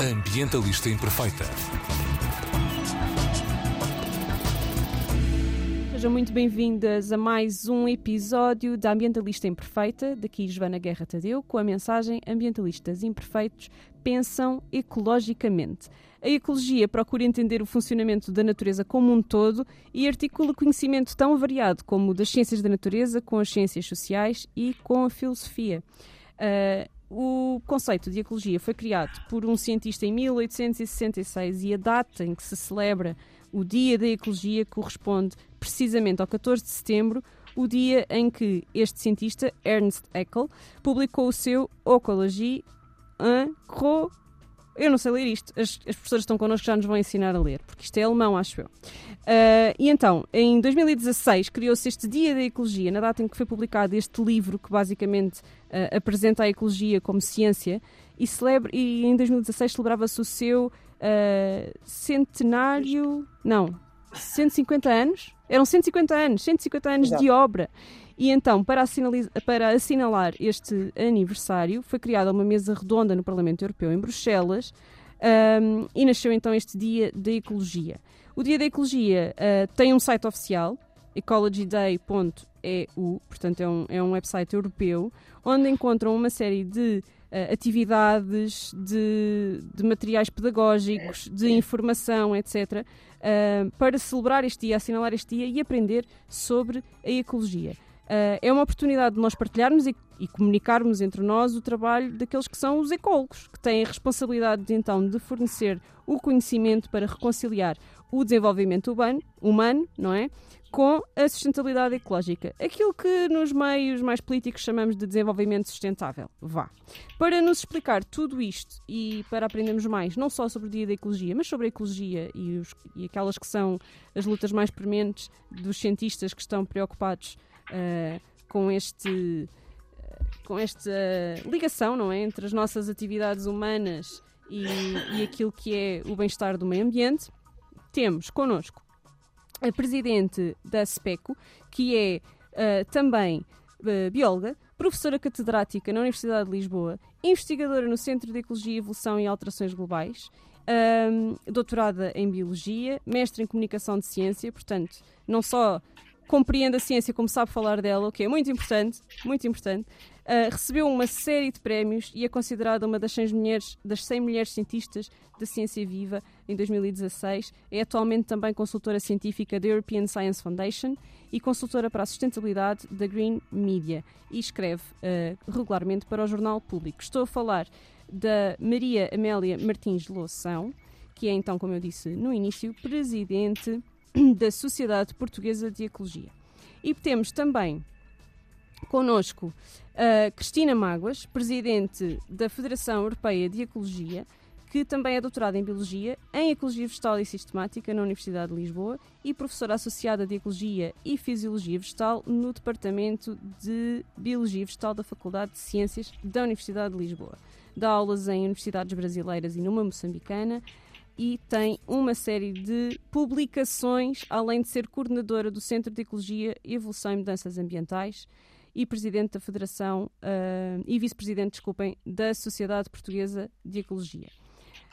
Ambientalista Imperfeita. Sejam muito bem-vindas a mais um episódio da Ambientalista Imperfeita, daqui Joana Guerra Tadeu, com a mensagem Ambientalistas Imperfeitos pensam ecologicamente. A ecologia procura entender o funcionamento da natureza como um todo e articula conhecimento tão variado como o das ciências da natureza com as ciências sociais e com a filosofia. Uh, o conceito de ecologia foi criado por um cientista em 1866 e a data em que se celebra o Dia da Ecologia corresponde precisamente ao 14 de setembro, o dia em que este cientista, Ernst Haeckel, publicou o seu Ecologie en Gros eu não sei ler isto. As, as professoras estão connosco já nos vão ensinar a ler, porque isto é alemão, acho eu. Uh, e então, em 2016, criou-se este Dia da Ecologia, na data em que foi publicado este livro que basicamente uh, apresenta a ecologia como ciência, e, celebra, e em 2016 celebrava-se o seu uh, centenário. Não, 150 anos? Eram 150 anos, 150 anos Exato. de obra. E então, para, para assinalar este aniversário, foi criada uma mesa redonda no Parlamento Europeu, em Bruxelas, um, e nasceu então este Dia da Ecologia. O Dia da Ecologia uh, tem um site oficial, ecologyday.eu, portanto é um, é um website europeu, onde encontram uma série de uh, atividades, de, de, materiais pedagógicos, de informação, etc., uh, para celebrar este dia, assinalar este dia e aprender sobre a ecologia. Uh, é uma oportunidade de nós partilharmos e, e, comunicarmos entre nós o trabalho daqueles que são os ecólogos, que têm a responsabilidade de, então de fornecer o conhecimento para reconciliar o desenvolvimento humano, humano não é? com a sustentabilidade ecológica. Aquilo que nos meios mais políticos chamamos de desenvolvimento sustentável. Vá. Para nos explicar tudo isto e para aprendermos mais, não só sobre o dia da ecologia, mas sobre a ecologia e, os, e aquelas que são as lutas mais prementes dos cientistas que estão preocupados uh, com este com esta ligação não é entre as nossas atividades humanas e, e aquilo que é o bem-estar do meio ambiente temos connosco a presidente da SPECO que é uh, também uh, bióloga professora catedrática na Universidade de Lisboa investigadora no Centro de Ecologia, Evolução e Alterações Globais doutorada em Biologia, mestre em Comunicação de Ciência, portanto, não só compreende a ciência como sabe falar dela, o que é muito importante, muito importante. Uh, recebeu uma série de prémios e é considerada uma das 100 mulheres, das 100 mulheres cientistas da ciência viva em 2016. É atualmente também consultora científica da European Science Foundation e consultora para a sustentabilidade da Green Media e escreve uh, regularmente para o Jornal Público. Estou a falar da Maria Amélia Martins Loução, que é então, como eu disse no início, presidente da Sociedade Portuguesa de Ecologia. E temos também connosco a Cristina Máguas, presidente da Federação Europeia de Ecologia, que também é doutorada em Biologia, em Ecologia Vegetal e Sistemática na Universidade de Lisboa e professora associada de Ecologia e Fisiologia Vegetal no Departamento de Biologia Vegetal da Faculdade de Ciências da Universidade de Lisboa. Dá aulas em universidades brasileiras e numa moçambicana, e tem uma série de publicações, além de ser coordenadora do Centro de Ecologia, Evolução e Mudanças Ambientais e presidente da Federação uh, e vice-presidente, desculpem, da Sociedade Portuguesa de Ecologia.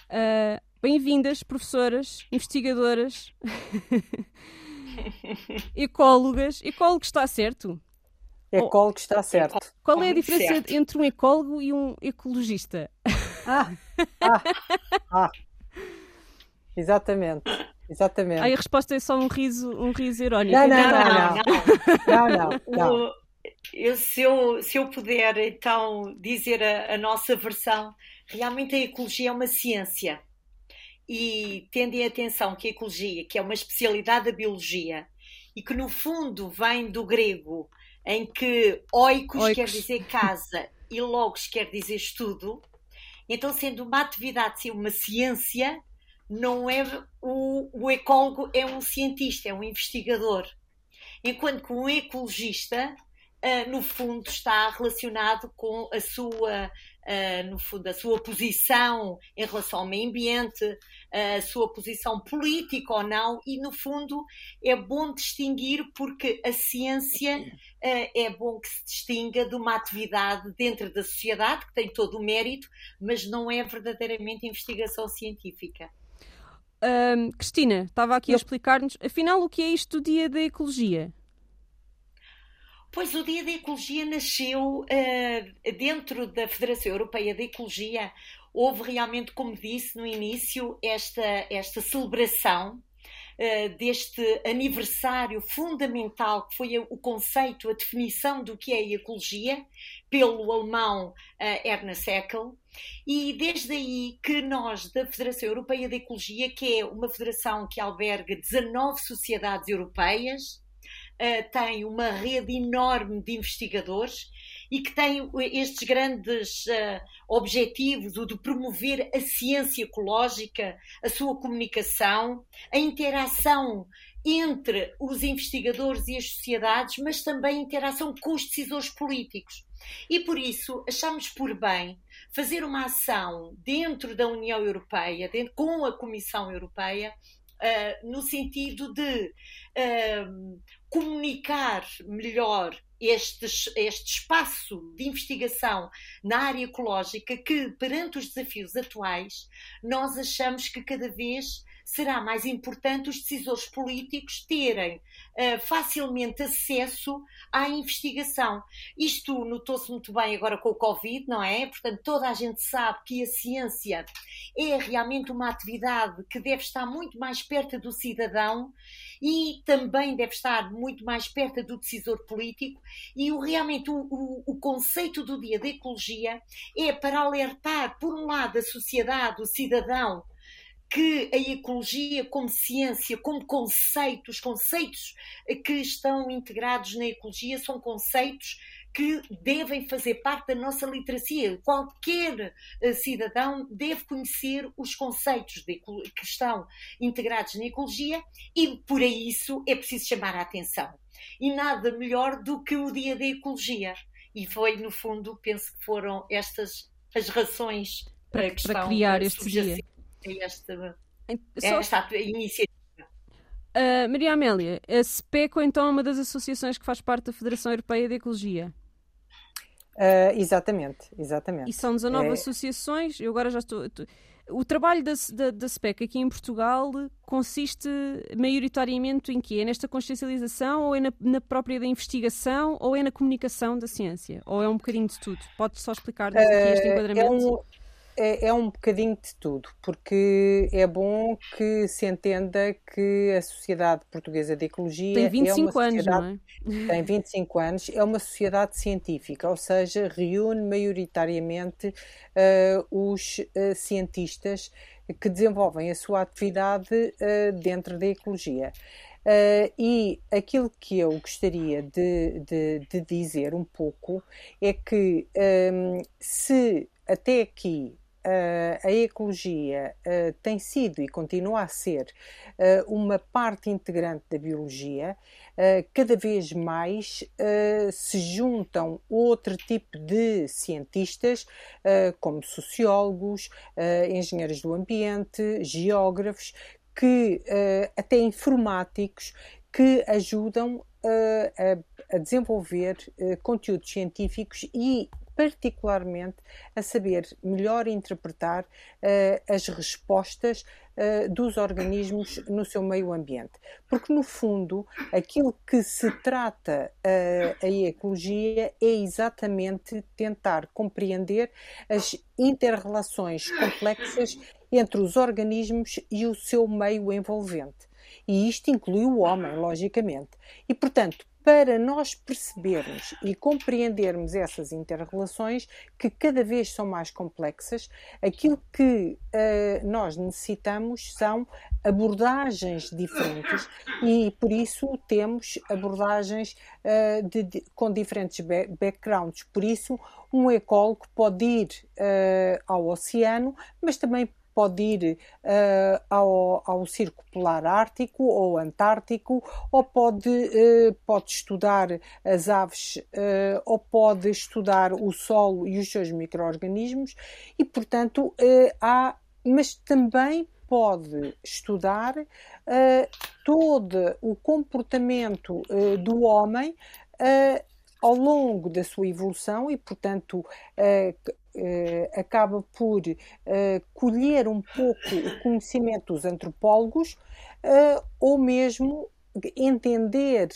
Uh, Bem-vindas, professoras, investigadoras, ecólogas. Ecólogo está certo? Ecólogo está certo. Qual é a diferença certo. entre um ecólogo e um ecologista? Ah, ah, ah. Exatamente. Exatamente. Aí a resposta é só um riso, um riso irónico. Não, não, não. não, não, não, não. Eu, se, eu, se eu puder então dizer a, a nossa versão, realmente a ecologia é uma ciência. E tendem atenção que a ecologia, que é uma especialidade da biologia, e que no fundo vem do grego, em que oikos, oikos. quer dizer casa e logos quer dizer estudo, então sendo uma atividade, uma ciência, não é o, o ecólogo é um cientista, é um investigador. Enquanto que um ecologista uh, no fundo, está relacionado com a sua uh, no fundo, a sua posição em relação ao meio ambiente, uh, a sua posição política ou não, e no fundo é bom distinguir porque a ciência é bom que se distinga de uma atividade dentro da sociedade, que tem todo o mérito, mas não é verdadeiramente investigação científica. Cristina, estava aqui Eu... a explicar-nos, afinal, o que é isto do Dia da Ecologia? Pois o Dia da Ecologia nasceu uh, dentro da Federação Europeia de Ecologia. Houve realmente, como disse no início, esta, esta celebração uh, deste aniversário fundamental que foi o conceito, a definição do que é ecologia, pelo alemão uh, Ernest Haeckel. E desde aí que nós, da Federação Europeia de Ecologia, que é uma federação que alberga 19 sociedades europeias, uh, tem uma rede enorme de investigadores e que tem estes grandes uh, objetivos, o de promover a ciência ecológica, a sua comunicação, a interação entre os investigadores e as sociedades, mas também a interação com os decisores políticos. E por isso achamos por bem fazer uma ação dentro da União Europeia, dentro, com a Comissão Europeia, uh, no sentido de uh, comunicar melhor este, este espaço de investigação na área ecológica que, perante os desafios atuais, nós achamos que cada vez será mais importante os decisores políticos terem uh, facilmente acesso à investigação. Isto notou-se muito bem agora com o Covid, não é? Portanto, toda a gente sabe que a ciência é realmente uma atividade que deve estar muito mais perto do cidadão e também deve estar muito mais perto do decisor político. E o, realmente o, o, o conceito do Dia da Ecologia é para alertar, por um lado, a sociedade, o cidadão, que a ecologia como ciência, como conceito, os conceitos que estão integrados na ecologia são conceitos que devem fazer parte da nossa literacia. Qualquer uh, cidadão deve conhecer os conceitos de, que estão integrados na ecologia e, por isso, é preciso chamar a atenção. E nada melhor do que o Dia da Ecologia. E foi, no fundo, penso que foram estas as razões para, para criar este dia esta, Só... esta iniciativa. Uh, Maria Amélia, a SPECO então é uma das associações que faz parte da Federação Europeia de Ecologia. Uh, exatamente, exatamente. E são 19 é... associações, eu agora já estou. O trabalho da, da, da SPEC aqui em Portugal consiste maioritariamente em quê? É nesta consciencialização ou é na, na, própria da investigação ou é na comunicação da ciência? Ou é um bocadinho de tudo? Pode só explicar-nos aqui este enquadramento? É um, é, é, um bocadinho de tudo, porque é bom que se entenda que a Sociedade Portuguesa de Ecologia tem 25 é anos, não é? Tem 25 anos, é uma sociedade científica, ou seja, reúne maioritariamente uh, os uh, cientistas que desenvolvem a sua atividade uh, dentro da ecologia. Uh, e aquilo que eu gostaria de, de, de dizer um pouco é que um, se até aqui a ecologia uh, tem sido e continua a ser uh, uma parte integrante da biologia, cada vez mais se juntam outro tipo de cientistas, como sociólogos, engenheiros do ambiente, geógrafos, que até informáticos que ajudam a, desenvolver conteúdos científicos e particularmente a saber melhor interpretar uh, as respostas uh, dos organismos no seu meio ambiente. Porque, no fundo, aquilo que se trata uh, a ecologia é exatamente tentar compreender as interrelações complexas entre os organismos e o seu meio envolvente. E isto inclui o homem, logicamente. E, portanto, para nós percebermos e compreendermos essas interrelações que cada vez são mais complexas, aquilo que uh, nós necessitamos são abordagens diferentes e por isso temos abordagens uh, de, de, com diferentes backgrounds. Por isso, um ecólogo pode ir uh, ao oceano, mas também pode ir uh, ao, ao Círculo Polar Ártico ou Antártico, ou pode, uh, pode estudar as aves, uh, ou pode estudar o solo e os seus micro-organismos, e portanto há, mas também pode estudar todo o comportamento do homem ao longo da sua evolução e, portanto, acaba por uh, colher um pouco o conhecimento dos antropólogos ou mesmo entender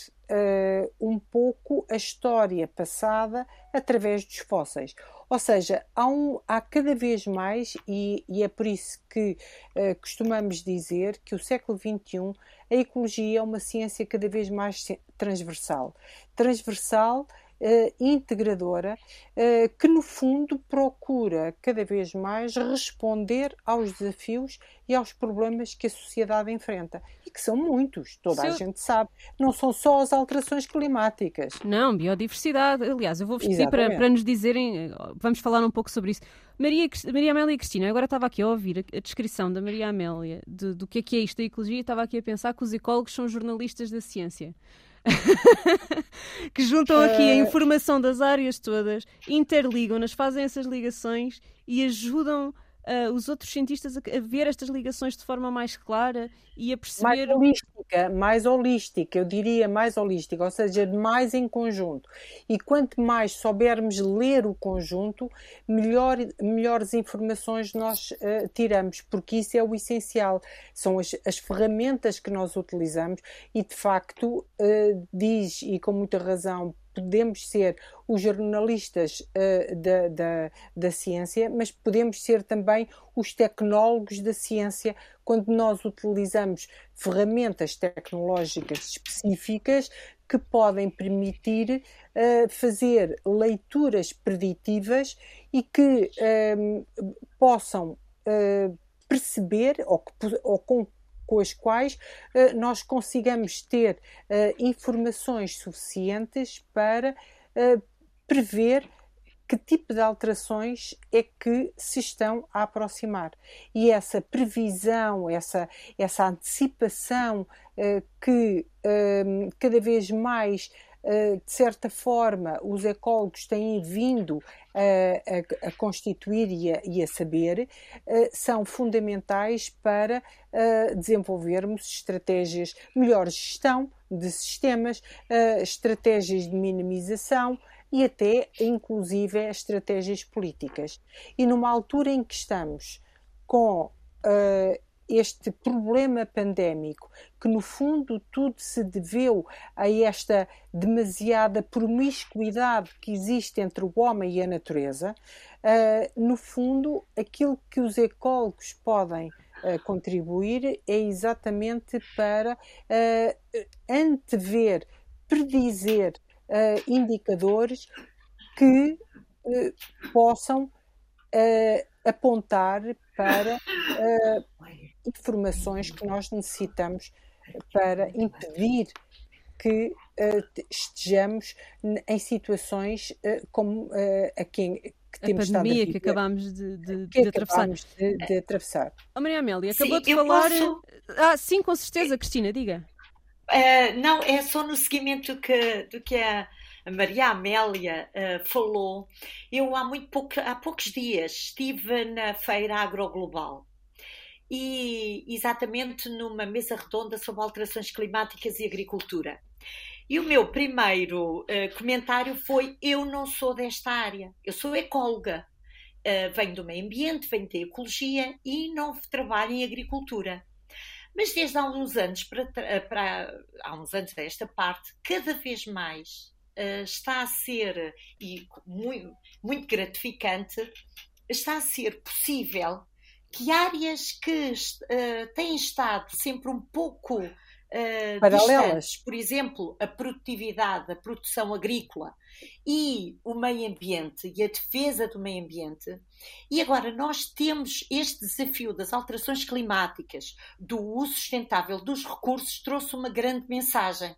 um pouco a história passada através dos fósseis. Ou seja, há, um, há cada vez mais, e, e é por isso que uh, costumamos dizer que o século XXI, a ecologia é uma ciência cada vez mais transversal. Transversal uh, integradora, uh, que no fundo procura cada vez mais responder aos desafios e aos problemas que a sociedade enfrenta. E que são muitos, toda a gente sabe. Não são só as alterações climáticas. Não, biodiversidade. Aliás, eu vou-vos pedir para, para, nos dizerem, vamos falar um pouco sobre isso. Maria, Maria Amélia e Cristina, agora estava aqui a ouvir a, a descrição da Maria Amélia de, do que é que é isto da ecologia e estava aqui a pensar que os ecólogos são jornalistas da ciência. que juntam aqui a eh, informação das áreas todas, interligam-nas, fazem essas ligações e ajudam uh, os outros cientistas a, a, ver estas ligações de forma mais clara e a perceber. Mais holística, mais holística, eu diria mais holística, ou seja, mais em conjunto. E quanto mais soubermos ler o conjunto, melhor, melhores informações nós uh, tiramos, porque isso é o essencial. São as, as ferramentas que nós utilizamos e, de facto, uh, diz, e com muita razão, podemos ser os jornalistas uh, da, da, da ciência, mas podemos ser também os tecnólogos da ciência quando nós utilizamos ferramentas tecnológicas específicas que podem permitir uh, fazer leituras preditivas e que uh, possam perceber ou, que, ou com com as quais uh, nós consigamos ter uh, informações suficientes para uh, prever que tipo de alterações é que se estão a aproximar. E essa previsão, essa, essa antecipação que cada vez mais de certa forma, os ecólogos têm vindo a, a, a constituir e a, e a saber, eh, são fundamentais para eh, desenvolvermos estratégias, melhor gestão de sistemas, estratégias de minimização e até, inclusive, estratégias políticas. E numa altura em que estamos com este problema pandémico, que no fundo tudo se deveu a esta demasiada promiscuidade que existe entre o homem e a natureza, uh, no fundo aquilo que os ecólogos podem uh, contribuir é exatamente para uh, antever, predizer indicadores que possam apontar para informações que nós necessitamos para impedir que uh, estejamos em situações uh, como uh, a quem que a temos pandemia que acabámos de, de, de atravessar. De, de atravessar. Oh, Maria Amélia, acabou sim, de falar. Posso... Ah, sim, com certeza, Cristina, diga. Uh, não, é só no seguimento que, do que a, Maria Amélia uh, falou. Eu há muito pouco, há poucos dias estive na feira agroglobal e exatamente numa mesa redonda sobre alterações climáticas e agricultura. E o meu primeiro uh, comentário foi: Eu não sou desta área, eu sou ecóloga. Uh, venho do meio ambiente, venho da ecologia e não trabalho em agricultura. Mas desde há uns anos para, para há uns anos desta parte, cada vez mais uh, está a ser e muito, muito gratificante, está a ser possível que áreas que uh, têm estado sempre um pouco uh, Paralelas. por exemplo, a produtividade, a produção agrícola e o meio ambiente e a defesa do meio ambiente. E agora nós temos este desafio das alterações climáticas, do uso sustentável dos recursos, trouxe uma grande mensagem.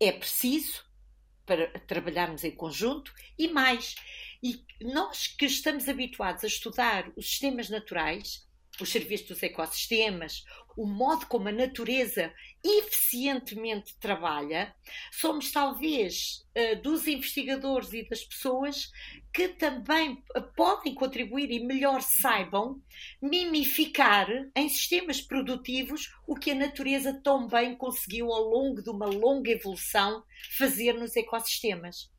É preciso para trabalharmos em conjunto e mais, e nós que estamos habituados a estudar os sistemas naturais, os serviços dos ecossistemas, o modo como a natureza eficientemente trabalha, somos talvez eh, dos investigadores e das pessoas que também podem contribuir e melhor saibam mimificar em sistemas produtivos o que a natureza tão bem conseguiu ao longo de uma longa evolução fazer nos ecossistemas.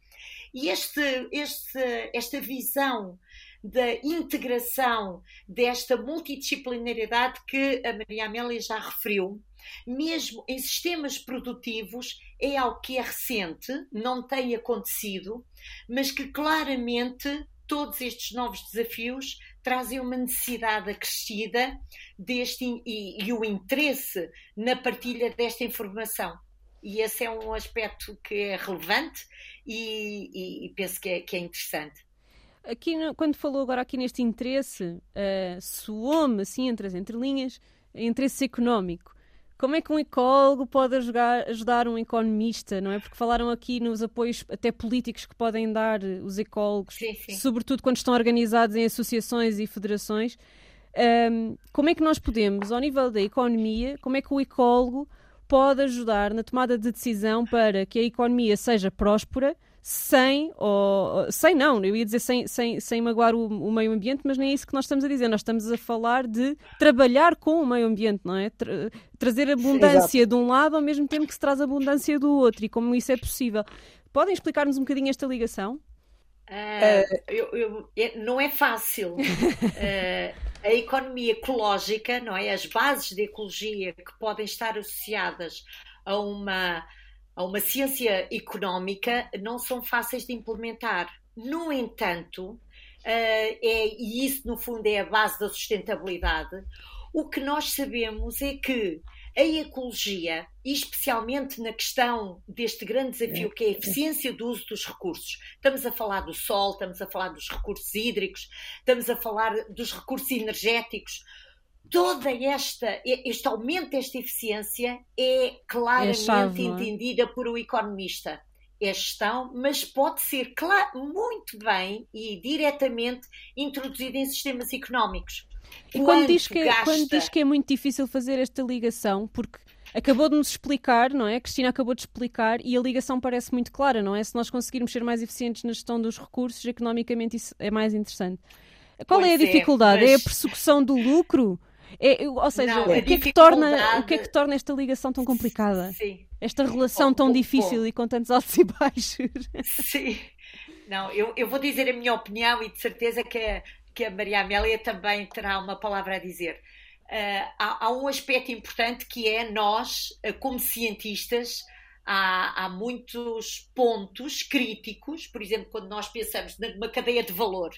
E este, este, esta visão da integração desta multidisciplinaridade que a Maria Amélia já referiu, mesmo em sistemas produtivos, é algo que é recente, não tem acontecido, mas que claramente todos estes novos desafios trazem uma necessidade acrescida deste e, e o interesse na partilha desta informação. E esse é um aspecto que é relevante e, e, e penso que é, que é interessante. Aqui, quando falou agora aqui neste interesse, uh, soou-me assim entre as entrelinhas, interesse económico. Como é que um ecólogo pode ajudar, ajudar, um economista, não é? Porque falaram aqui nos apoios até políticos que podem dar os ecólogos, sim, sim. sobretudo quando estão organizados em associações e federações. Um, como é que nós podemos, ao nível da economia, como é que o ecólogo pode ajudar na tomada de decisão para que a economia seja próspera, sem, ou, sem não, eu ia dizer sem, sem, sem magoar o, o, meio ambiente, mas nem é isso que nós estamos a dizer. Nós estamos a falar de trabalhar com o meio ambiente, não é? Tra trazer abundância de um lado ao mesmo tempo que se traz abundância do outro e como isso é possível. Podem explicar-nos um bocadinho esta ligação? Uh, eu, eu, é, não é fácil. uh, a economia ecológica, não é? As bases de ecologia que podem estar associadas a uma a uma ciência económica não são fáceis de implementar. No entanto, uh, é, e isso no fundo é a base da sustentabilidade, o que nós sabemos é que a ecologia, e especialmente na questão deste grande desafio que é a eficiência do uso dos recursos, estamos a falar do sol, estamos a falar dos recursos hídricos, estamos a falar dos recursos energéticos, toda esta este aumento desta eficiência é claramente é chave, é? entendida por o economista. É gestão, mas pode ser muito bem e diretamente introduzida em sistemas económicos. E quando diz, que, gasta... quando diz que é muito difícil fazer esta ligação, porque acabou de nos explicar, não é? A Cristina acabou de explicar e a ligação parece muito clara, não é? Se nós conseguirmos ser mais eficientes na gestão dos recursos, economicamente isso é mais interessante. Qual pois é a dificuldade? É, mas... é a persecução do lucro? É, ou seja, não, o, que é que torna, o que é que torna esta ligação tão complicada? Sim. Esta relação oh, tão oh, difícil oh. e com tantos altos e baixos? Sim. Não, eu, eu vou dizer a minha opinião e de certeza que a, que a Maria Amélia também terá uma palavra a dizer. Uh, há, há, um aspecto importante que é nós, uh, como cientistas, há, há, muitos pontos críticos, por exemplo, quando nós pensamos numa cadeia de valor,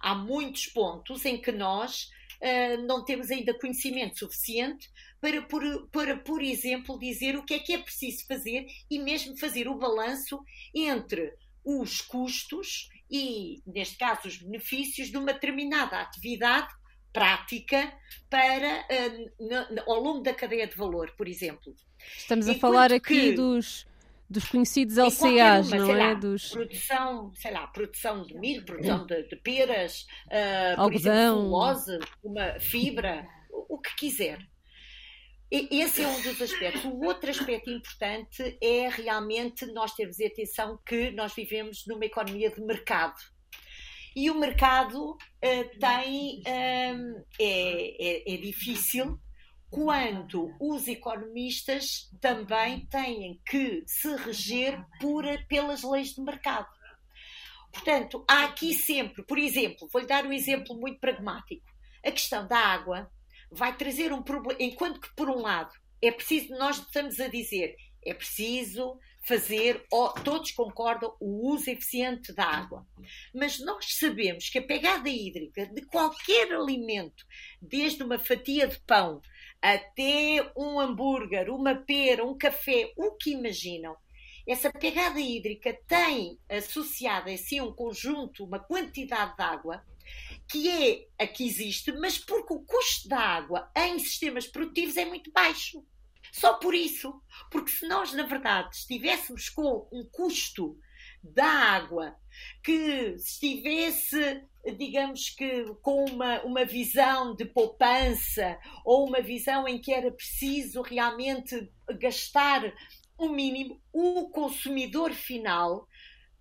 há muitos pontos em que nós uh, não temos ainda conhecimento suficiente para por, para, por exemplo, dizer o que é que é preciso fazer e mesmo fazer o balanço entre os custos e, neste caso, os benefícios de uma determinada atividade prática para uh, na, ao longo da cadeia de valor, por exemplo. Estamos a Enquanto falar aqui que, dos dos conhecidos LCAs, uma, não é? Lá, dos... Produção, sei lá, produção de milho, produção de, de peras, uh, por exemplo, celulose, uma fibra, o que quiser. Esse é um dos aspectos. O outro aspecto importante é realmente nós termos atenção que nós vivemos numa economia de mercado. E o mercado uh, tem. Um, é, é, é difícil quando os economistas também têm que se reger por, pelas leis de mercado. Portanto, há aqui sempre, por exemplo, vou-lhe dar um exemplo muito pragmático. A questão da água vai trazer um problema, enquanto que, por um lado, é preciso, nós estamos a dizer, é preciso fazer, todos concordam, o uso eficiente da água. Mas nós sabemos que a pegada hídrica de qualquer alimento, desde uma fatia de pão até um hambúrguer, uma pera, um café, o que imaginam. Essa pegada hídrica tem associada a si um conjunto, uma quantidade de água, que é a que existe, mas porque o custo da água em sistemas produtivos é muito baixo. Só por isso. Porque se nós, na verdade, estivéssemos com um custo da água que estivesse digamos que com uma, uma visão de poupança ou uma visão em que era preciso realmente gastar o mínimo, o consumidor final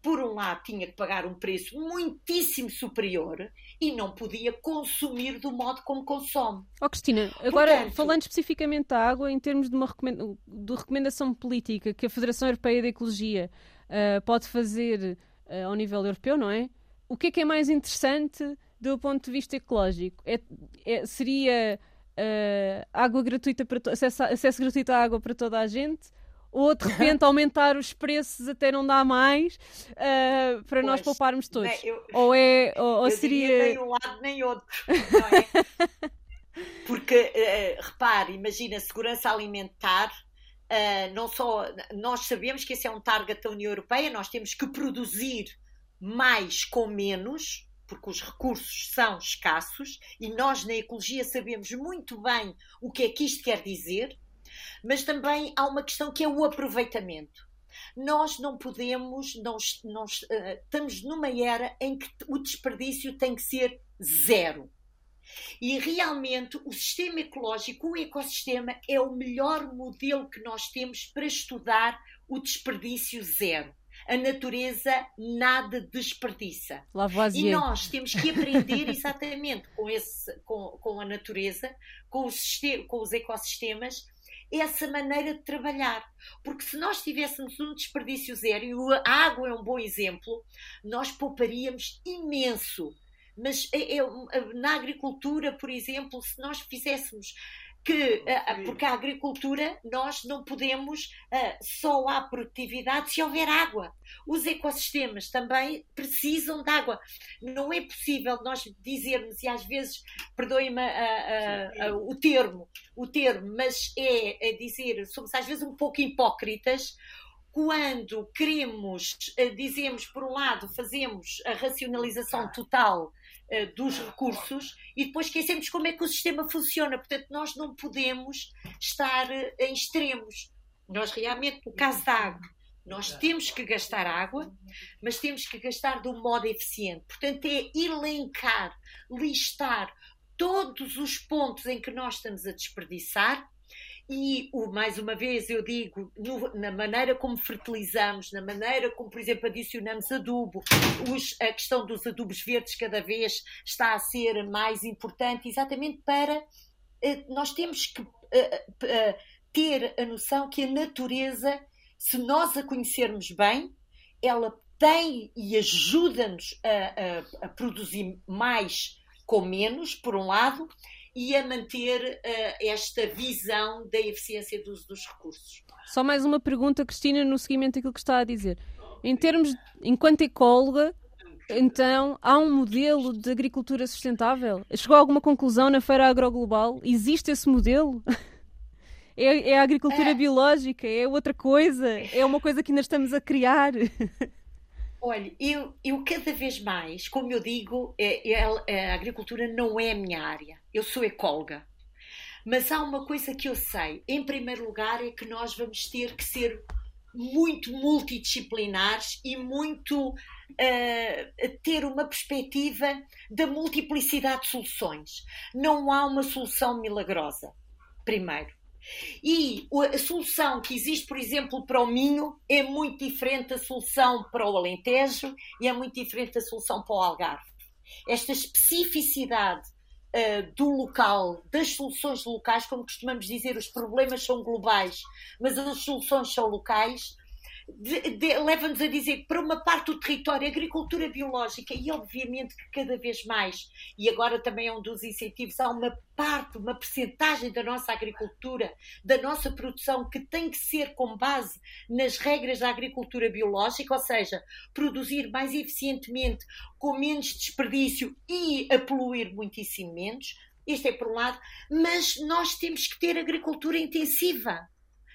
por um lado, tinha que pagar um preço muitíssimo superior e não podia consumir do modo como consome. Oh, Cristina, agora Portanto, falando especificamente da água, em termos de uma recomenda de recomendação política que a Federação Europeia de Ecologia uh, pode fazer uh, ao nível europeu, não é? O que é que é mais interessante do ponto de vista ecológico? É, é seria uh, água gratuita para acesso, acesso gratuito à água para toda a gente? Ou de repente aumentar os preços até não dá mais uh, para pois, nós pouparmos todos? eu, ou é ou, ou seria nem um lado nem outro, não é? Porque uh, repare, imagina segurança alimentar. Uh, não só nós sabemos que esse é um target da União Europeia, nós temos que produzir mais com menos, porque os recursos são escassos e nós na ecologia sabemos muito bem o que é que isto quer dizer. Mas também há uma questão que é o aproveitamento. Nós não podemos, nós, nós uh, estamos numa era em que o desperdício tem que ser zero. E realmente o sistema ecológico, o ecossistema, é o melhor modelo que nós temos para estudar o desperdício zero. A natureza nada desperdiça. E nós temos que aprender exatamente com, esse, com, com a natureza, com os, com os ecossistemas, essa maneira de trabalhar. Porque se nós tivéssemos um desperdício zero, e a água é um bom exemplo, nós pouparíamos imenso. Mas é, é, na agricultura, por exemplo, se nós fizéssemos que, porque a agricultura nós não podemos só há produtividade se houver água. Os ecossistemas também precisam de água. Não é possível nós dizermos, e às vezes, perdoem-me o termo, o termo, mas é, é dizer, somos às vezes um pouco hipócritas quando queremos, dizemos, por um lado, fazemos a racionalização total eh, dos recursos e depois esquecemos como é que o sistema funciona. Portanto, nós não podemos estar eh, em extremos. Nós realmente, no caso da água, nós temos que gastar água, mas temos que gastar de um modo eficiente. Portanto, é elencar, listar todos os pontos em que nós estamos a desperdiçar e, o, mais uma vez, eu digo, no, na maneira como fertilizamos, na maneira como, por exemplo, adicionamos adubo, os, a questão dos adubos verdes cada vez está a ser mais importante, exatamente para. Eh, nós temos que eh, eh, ter a noção que a natureza, se nós a conhecermos bem, ela tem e ajuda-nos a, a, a produzir mais com menos, por um lado, e a manter uh, esta visão da eficiência do uso dos recursos. Só mais uma pergunta, Cristina, no seguimento daquilo que está a dizer. Em termos, enquanto ecóloga, então, há um modelo de agricultura sustentável? Chegou a alguma conclusão na Feira Agroglobal? Existe esse modelo? É, é a agricultura é. biológica? É outra coisa? É uma coisa que ainda estamos a criar? Olha, eu, eu cada vez mais, como eu digo, é, é, a agricultura não é a minha área. Eu sou ecóloga. Mas há uma coisa que eu sei. Em primeiro lugar, é que nós vamos ter que ser muito multidisciplinares e muito uh, ter uma perspectiva da multiplicidade de soluções. Não há uma solução milagrosa, primeiro. E a solução que existe, por exemplo, para o Minho é muito diferente da solução para o Alentejo e é muito diferente da solução para o Algarve. Esta especificidade uh, do local, das soluções locais, como costumamos dizer, os problemas são globais, mas as soluções são locais, leva-nos a dizer que para uma parte do território, agricultura biológica, e obviamente que cada vez mais, e agora também é um dos incentivos, há uma parte, uma percentagem da nossa agricultura, da nossa produção, que tem que ser com base nas regras da agricultura biológica, ou seja, produzir mais eficientemente, com menos desperdício e a poluir muitíssimo menos. Isto é por um lado, mas nós temos que ter agricultura intensiva.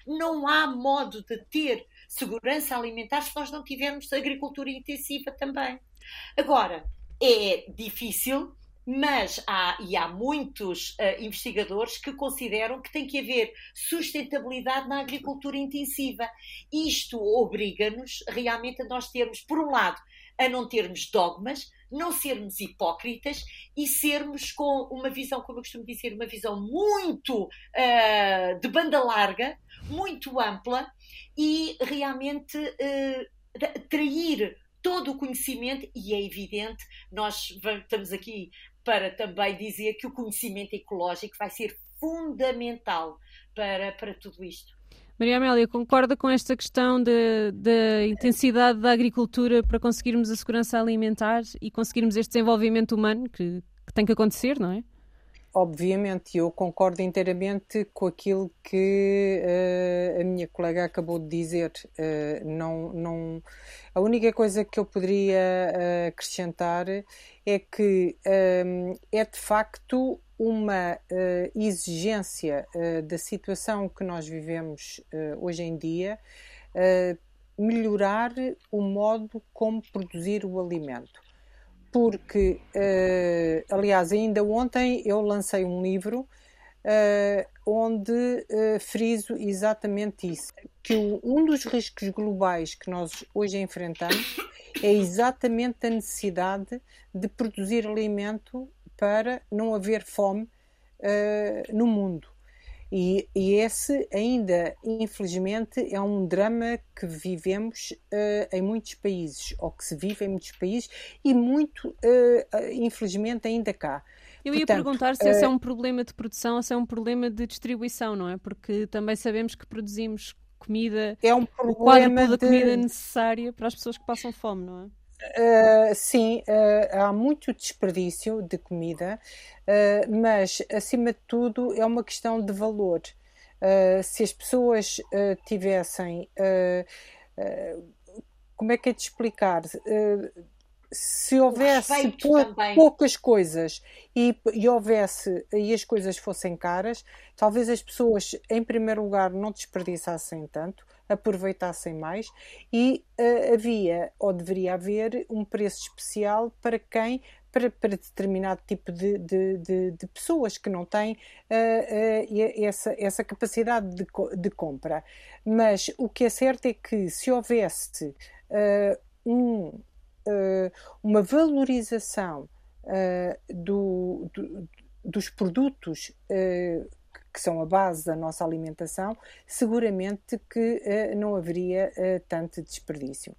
Não há modo de ter segurança alimentar se nós não tivermos agricultura intensiva também. Agora, é difícil, mas há, e há muitos uh, investigadores que consideram que tem que haver sustentabilidade na agricultura intensiva. Isto obriga-nos realmente a nós termos, por um lado, a não termos dogmas, não sermos hipócritas e sermos com uma visão, como eu costumo dizer, uma visão muito uh, de banda larga, muito ampla e realmente uh, atrair todo o conhecimento, e é evidente, nós estamos aqui para também dizer que o conhecimento ecológico vai ser fundamental para, para tudo isto. Maria Amélia, concorda com esta questão da intensidade da agricultura para conseguirmos a segurança alimentar e conseguirmos este desenvolvimento humano que, que tem que acontecer, não é? Obviamente, eu concordo inteiramente com aquilo que uh, a minha colega acabou de dizer. Uh, não, não, a única coisa que eu poderia uh, acrescentar é que é de facto uma exigência da situação que nós vivemos hoje em dia melhorar o modo como produzir o alimento porque, uh, aliás, ainda ontem eu lancei um livro uh, onde uh, friso exatamente isso: que o, um dos riscos globais que nós hoje enfrentamos é exatamente a necessidade de produzir alimento para não haver fome no mundo. E, e, esse ainda, infelizmente, é um drama que vivemos uh, em muitos países, ou que se vive em muitos países, e muito, uh, infelizmente, ainda cá. Eu ia perguntar se esse é um problema de produção ou se é um problema de distribuição, não é? Porque também sabemos que produzimos comida, é um problema da de... comida necessária para as pessoas que passam fome, não é? Uh, sim, uh, há muito desperdício de comida, uh, mas acima de tudo é uma questão de valor. se as pessoas tivessem. como é que é de explicar? Se houvesse pou, poucas coisas e, e, houvesse e as coisas fossem caras, talvez as pessoas, em primeiro lugar, não desperdiçassem tanto, aproveitassem mais e uh, havia ou deveria haver um preço especial para quem para, para determinado tipo de, de, de, de, pessoas que não têm uh, uh, essa, essa capacidade de, de compra. Mas o que é certo é que se houvesse um, uma valorização do, do, dos produtos que são a base da nossa alimentação, seguramente que não haveria tanto desperdício.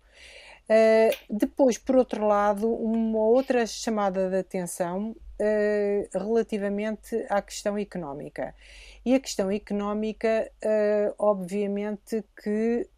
Depois, por outro lado, uma outra chamada de atenção relativamente à questão económica. E a questão económica, obviamente, que,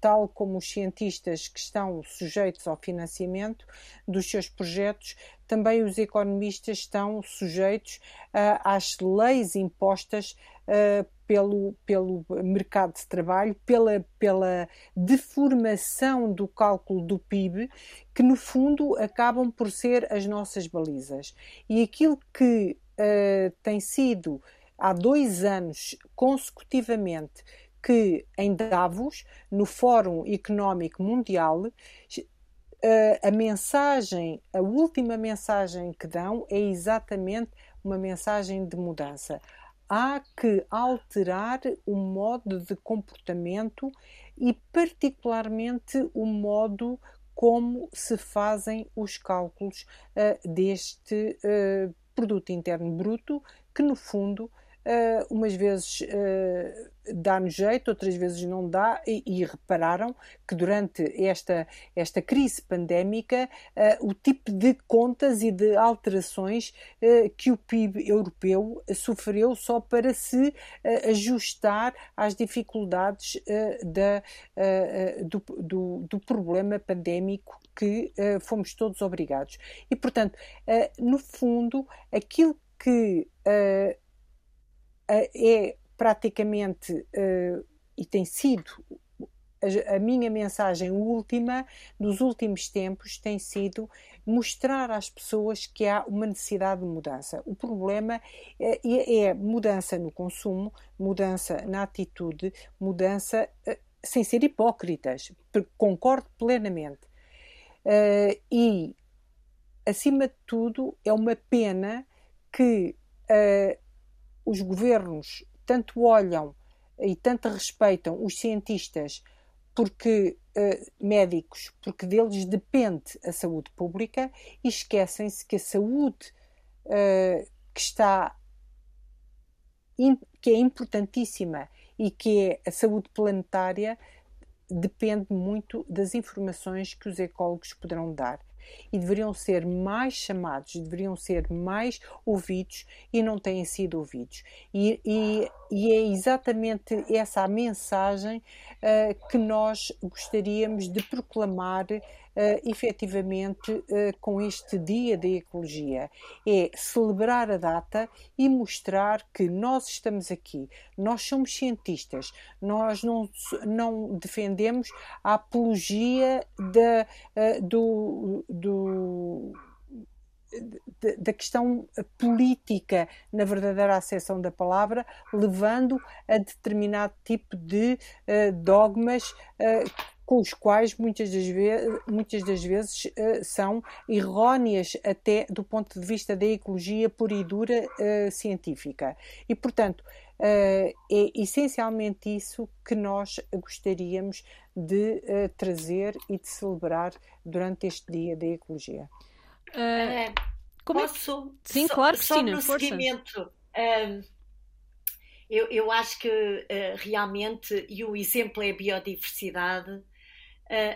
tal como os cientistas que estão sujeitos ao financiamento dos seus projetos, também os economistas estão sujeitos uh, às leis impostas uh, pelo, pelo mercado de trabalho, pela, pela deformação do cálculo do PIB, que no fundo acabam por ser as nossas balizas. E aquilo que uh, tem sido há dois anos consecutivamente que em Davos, no Fórum Económico Mundial, a mensagem, a última mensagem que dão é exatamente uma mensagem de mudança. Há que alterar o modo de comportamento e, particularmente, o modo como se fazem os cálculos uh, deste uh, produto interno bruto, que no fundo Uh, umas vezes uh, dá-nos jeito, outras vezes não dá, e, e, repararam que durante esta, esta crise pandémica uh, o tipo de contas e de alterações que o PIB europeu sofreu só para se ajustar às dificuldades da, do, do, do, problema pandémico que fomos todos obrigados. E, portanto, no fundo, aquilo que é praticamente uh, e tem sido a, minha mensagem última dos últimos tempos tem sido mostrar às pessoas que há uma necessidade de mudança. O problema é, é, mudança no consumo, mudança na atitude, mudança uh, sem ser hipócritas. Concordo plenamente. Uh, e, acima de tudo, é uma pena que os governos tanto olham e tanto respeitam os cientistas porque uh, médicos, porque deles depende a saúde pública e esquecem-se que a saúde uh, que está que é importantíssima e que é a saúde planetária depende muito das informações que os ecólogos poderão dar e deveriam ser mais chamados, deveriam ser mais ouvidos e não têm sido ouvidos. E, e, e é exatamente essa a mensagem uh, que nós gostaríamos de proclamar uh, efetivamente uh, com este Dia da Ecologia. É celebrar a data e mostrar que nós estamos aqui, nós somos cientistas, nós não, não defendemos a apologia da, uh, do, do da questão política, na verdadeira acessão da palavra, levando a determinado tipo de uh, dogmas uh, com os quais muitas das, vezes, muitas das vezes uh, são erróneas até do ponto de vista da ecologia pura e dura uh, científica. E, portanto, uh, é essencialmente isso que nós gostaríamos de trazer e de celebrar durante este Dia da Ecologia. como é Posso? Sim, só, claro, Cristina, só no força. seguimento. Eu, eu, acho que uh, realmente, e o exemplo é a biodiversidade,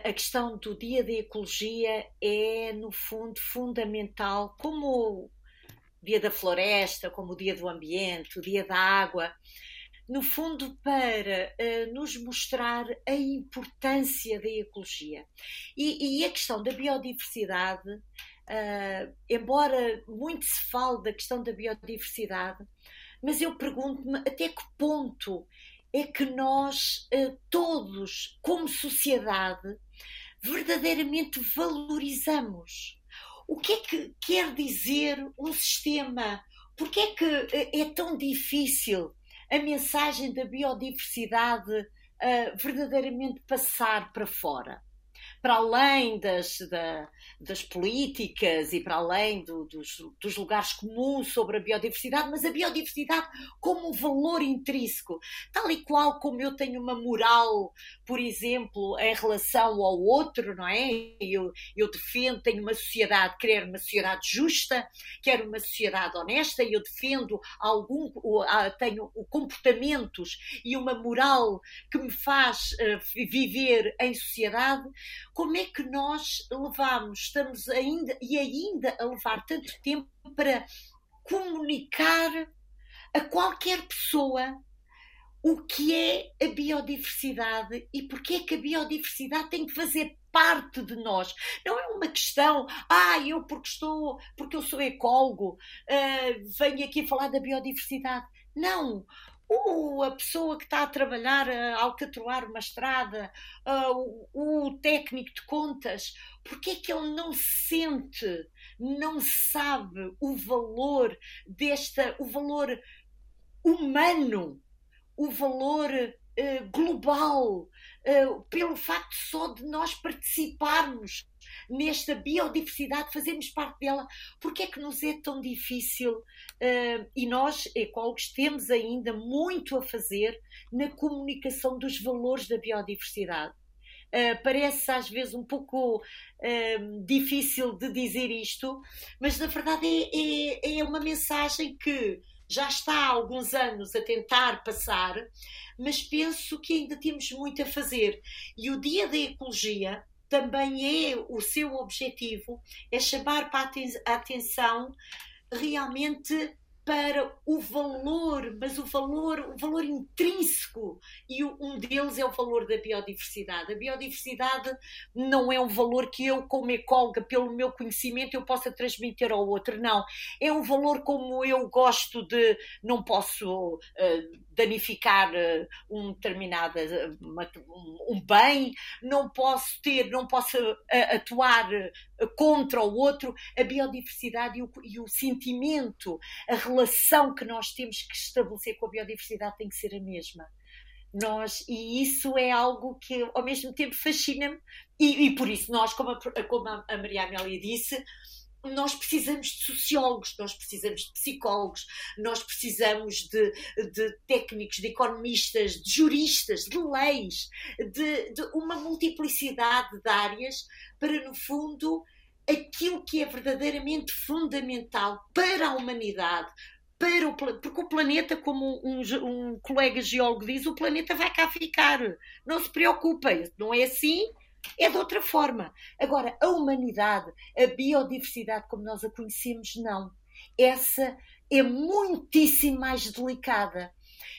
a questão do dia da ecologia é, no fundo, fundamental, como o dia da floresta, como o dia do ambiente, o dia da água, no fundo, para uh, nos mostrar a importância da ecologia. E, e a questão da biodiversidade, uh, embora muito se fale da questão da biodiversidade, mas eu pergunto-me até que ponto é que nós eh, todos, como sociedade, verdadeiramente valorizamos. O que é que quer dizer um sistema? Porque é que eh, é tão difícil a mensagem da biodiversidade uh, verdadeiramente passar para fora? Para além das, da, das políticas e para além do, dos, dos, lugares comuns sobre a biodiversidade, mas a biodiversidade como um valor intrínseco, tal e qual como eu tenho uma moral, por exemplo, em relação ao outro, não é? Eu, eu defendo, tenho uma sociedade, quero uma sociedade justa, quero uma sociedade honesta e eu defendo algum, tenho comportamentos e uma moral que me faz uh, viver em sociedade como é que nós levamos, estamos ainda e ainda a levar tanto tempo para comunicar a qualquer pessoa o que é a biodiversidade e porque é que a biodiversidade tem que fazer parte de nós. Não é uma questão, ah, eu porque estou, porque eu sou ecólogo, uh, venho aqui falar da biodiversidade. Não, o, a pessoa que está a trabalhar a alcatroar uma estrada, o, o, técnico de contas, porque é que ele não sente, não sabe o valor desta, o valor humano, o valor uh, global, uh, pelo facto só de nós participarmos nesta biodiversidade, fazermos parte dela, porque é que nos é tão difícil? Uh, e nós, ecólogos, temos ainda muito a fazer na comunicação dos valores da biodiversidade. Uh, parece às vezes um pouco uh, difícil de dizer isto, mas na verdade é, é, é uma mensagem que já está há alguns anos a tentar passar, mas penso que ainda temos muito a fazer. E o Dia da Ecologia também é o seu objetivo, é chamar para a atenção realmente para o valor, mas o valor, o valor intrínseco, e um deles é o valor da biodiversidade. A biodiversidade não é um valor que eu, como ecóloga, pelo meu conhecimento, eu possa transmitir ao outro, não. É um valor como eu gosto de, não posso uh, danificar uh, um determinado um, bem, não posso ter, não posso uh, atuar contra o outro, a biodiversidade e o, e o sentimento, a relação que nós temos que estabelecer com a biodiversidade tem que ser a mesma. Nós, e isso é algo que ao mesmo tempo fascina-me, e, e, por isso nós, como a, como a Maria Amélia disse, nós precisamos de sociólogos, nós precisamos de psicólogos, nós precisamos de, de técnicos, de economistas, de juristas, de leis, de, de uma multiplicidade de áreas para, no fundo, aquilo que é verdadeiramente fundamental para a humanidade, para o, porque o planeta, como um, um, colega geólogo diz, o planeta vai cá ficar. Não se preocupem, não é assim, é de outra forma. Agora, a humanidade, a biodiversidade como nós a conhecemos, não. Essa é muitíssimo mais delicada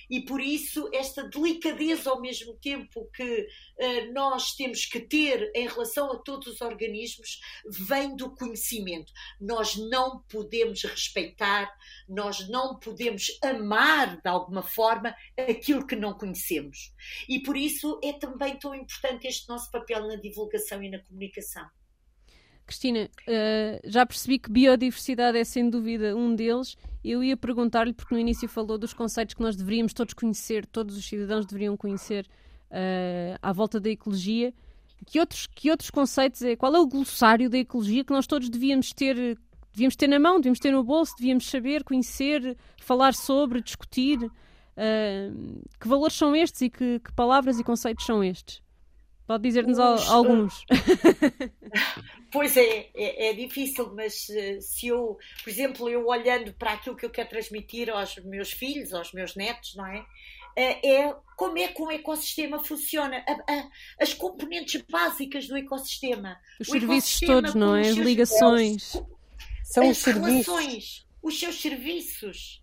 e por isso esta delicadeza ao mesmo tempo que uh, nós temos que ter em relação a todos os organismos vem do conhecimento. Nós não podemos respeitar, nós não podemos amar de alguma forma aquilo que não conhecemos. E por isso é também tão importante este nosso papel na divulgação e na comunicação. Cristina, uh, já percebi que biodiversidade é sem dúvida um deles. Eu ia perguntar-lhe, porque no início falou dos conceitos que nós deveríamos todos conhecer, todos os cidadãos deveriam conhecer uh, à volta da ecologia. Que outros, que outros conceitos é? Qual é o glossário da ecologia que nós todos devíamos ter, devíamos ter na mão, devíamos ter no bolso, devíamos saber, conhecer, falar sobre, discutir? Uh, que valores são estes e que, que palavras e conceitos são estes? Pode dizer-nos alguns. Pois é, é, é, difícil, mas eh, se eu, por exemplo, eu olhando para aquilo que eu quero transmitir aos meus filhos, aos meus netos, não é? Eh, é como é que um ecossistema funciona, a, a, as componentes básicas do ecossistema. Os o serviços todos, não é? As ligações. São as os relações, serviços. os seus serviços.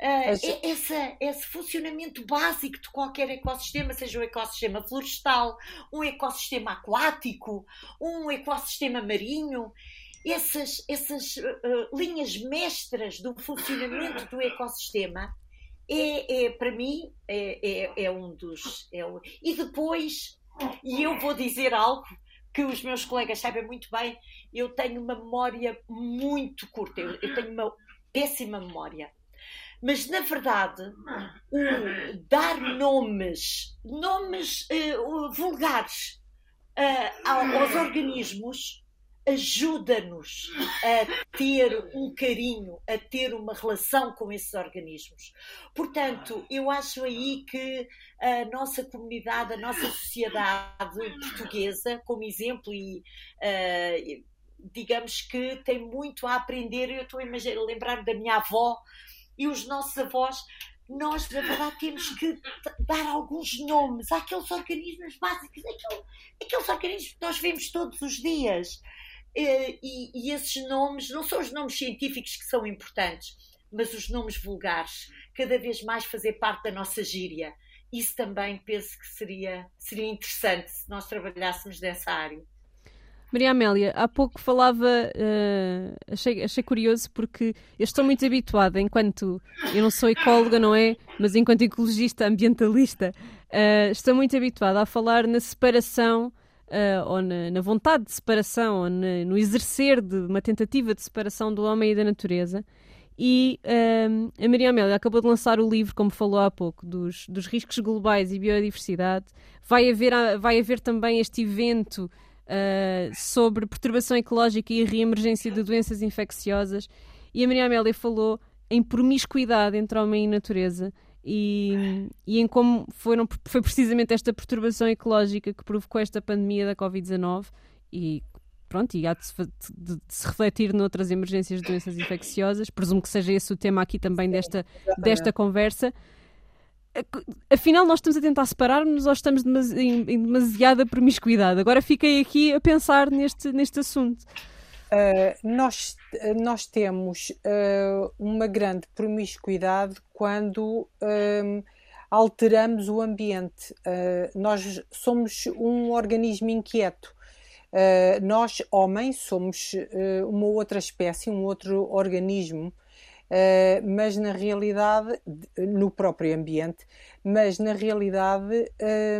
Uh, esse, esse, funcionamento básico de qualquer ecossistema, seja um ecossistema florestal, um ecossistema aquático, um ecossistema marinho, essas, essas uh, linhas mestras do funcionamento do ecossistema é, é para mim é, é, é um dos é um... e depois e eu vou dizer algo que os meus colegas sabem muito bem eu tenho uma memória muito curta eu, eu tenho uma péssima memória mas na verdade o dar nomes, nomes uh, vulgares uh, aos organismos ajuda-nos a ter um carinho, a ter uma relação com esses organismos. Portanto, eu acho aí que a nossa comunidade, a nossa sociedade portuguesa, como exemplo, e uh, digamos que tem muito a aprender. Eu estou a lembrar-me da minha avó, e os nossos avós, nós, na verdade, temos que dar alguns nomes àqueles organismos básicos, àqueles, àqueles organismos que nós vemos todos os dias. Eh, e, e esses nomes não são os nomes científicos que são importantes, mas os nomes vulgares, cada vez mais fazer parte da nossa gíria. Isso também penso que seria, seria interessante se nós trabalhássemos nessa área. Maria Amélia, há pouco falava, uh, achei, achei curioso porque eu estou muito habituada, enquanto eu não sou ecóloga, não é? Mas enquanto ecologista, ambientalista, uh, estou muito habituada a falar na separação uh, ou na, na, vontade de separação, ou na, no exercer de uma tentativa de separação do homem e da natureza. E a Maria Amélia acabou de lançar o livro, como falou há pouco, dos, dos riscos globais e biodiversidade. Vai haver, vai haver também este evento uh, sobre perturbação ecológica e reemergência de doenças infecciosas. E a Maria Amélia falou em promiscuidade entre homem e natureza e, e em como foram, foi precisamente esta perturbação ecológica que provocou esta pandemia da Covid-19 e pronto, e há de se, de, de se, refletir noutras emergências de doenças infecciosas. Presumo que seja esse o tema aqui também desta, desta conversa afinal nós estamos a tentar separar-nos ou estamos em demasiada promiscuidade? Agora fiquei aqui a pensar neste, neste assunto. Uh, nós, nós temos uh, uma grande promiscuidade quando uh, alteramos o ambiente. nós somos um organismo inquieto. nós, homens, somos uma outra espécie, um outro organismo Uh, mas na realidade, no próprio ambiente, mas na realidade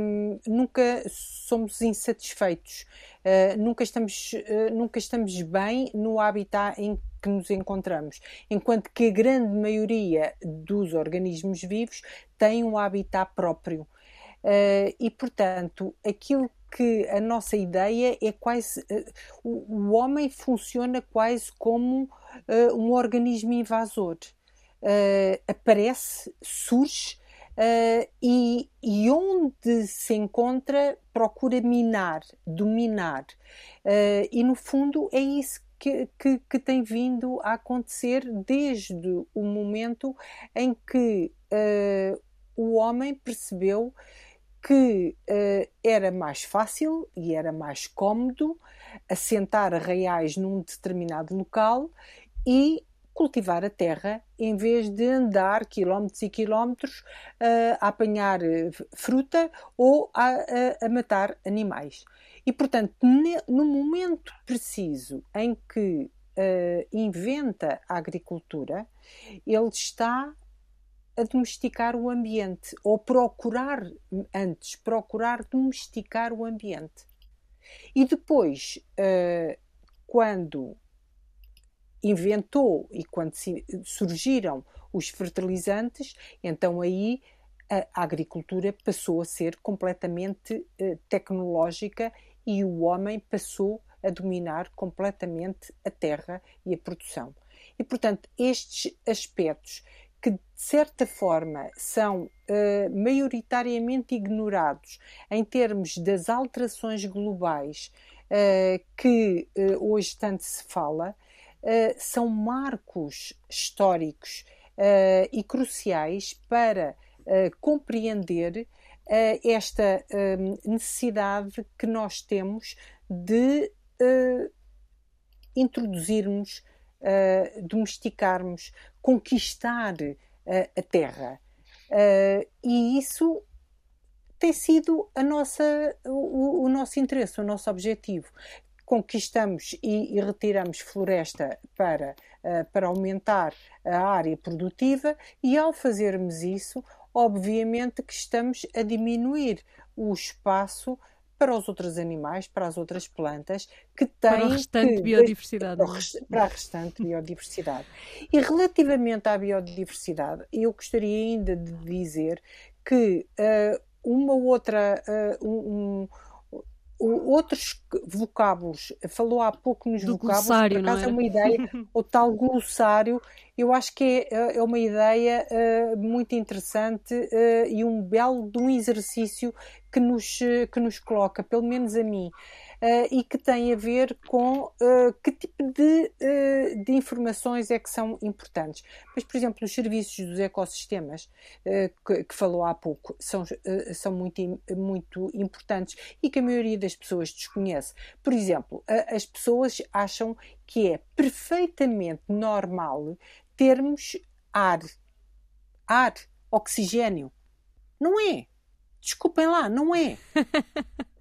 um, nunca somos insatisfeitos, uh, nunca, estamos, uh, nunca estamos bem no habitat em que nos encontramos, enquanto que a grande maioria dos organismos vivos tem um habitat próprio. e portanto, aquilo que a nossa ideia é quase. o, o, homem funciona quase como um organismo invasor. aparece, surge. e, e onde se encontra procura minar, dominar. e no fundo é isso que, que, que, tem vindo a acontecer desde o momento em que uh, o homem percebeu que uh, era mais fácil e era mais cómodo assentar arraiais num determinado local e cultivar a terra em vez de andar quilómetros e quilómetros uh, a apanhar fruta ou a, a, a matar animais. E, portanto, no momento preciso em que uh, inventa a agricultura, ele está a domesticar o ambiente, ou procurar, antes, procurar domesticar o ambiente. E depois, uh, quando inventou e quando surgiram os fertilizantes, então aí a agricultura passou a ser completamente uh, tecnológica e o homem passou a dominar completamente a terra e a produção. E, portanto, estes aspectos que de certa forma são uh, maioritariamente ignorados em termos das alterações globais uh, que hoje tanto se fala, são marcos históricos e cruciais para compreender uh, esta uh, necessidade que nós temos de uh, introduzirmos, domesticarmos, conquistar a terra. e isso tem sido a nossa, o, o, nosso interesse, o nosso objetivo. Conquistamos e, e retiramos floresta para, para aumentar a área produtiva, e ao fazermos isso, obviamente que estamos a diminuir o espaço para os outros animais, para as outras plantas que têm para a restante que, biodiversidade. Para a restante biodiversidade. E relativamente à biodiversidade, eu gostaria ainda de dizer que uh, uma outra uh, um, outros vocábulos, falou há pouco nos Do vocábulos, por acaso é? uma ideia, o tal glossário, eu acho que é, é uma ideia uh, muito interessante uh, e um belo de um exercício que nos, que nos coloca, pelo menos a mim, uh, e que tem a ver com uh, que tipo de, uh, de, informações é que são importantes. Mas, por exemplo, os serviços dos ecossistemas, que, que, falou há pouco, são, são muito, muito importantes e que a maioria das pessoas desconhece. Por exemplo, as pessoas acham que é perfeitamente normal termos ar, ar, oxigênio. Não é. Desculpem lá, não é.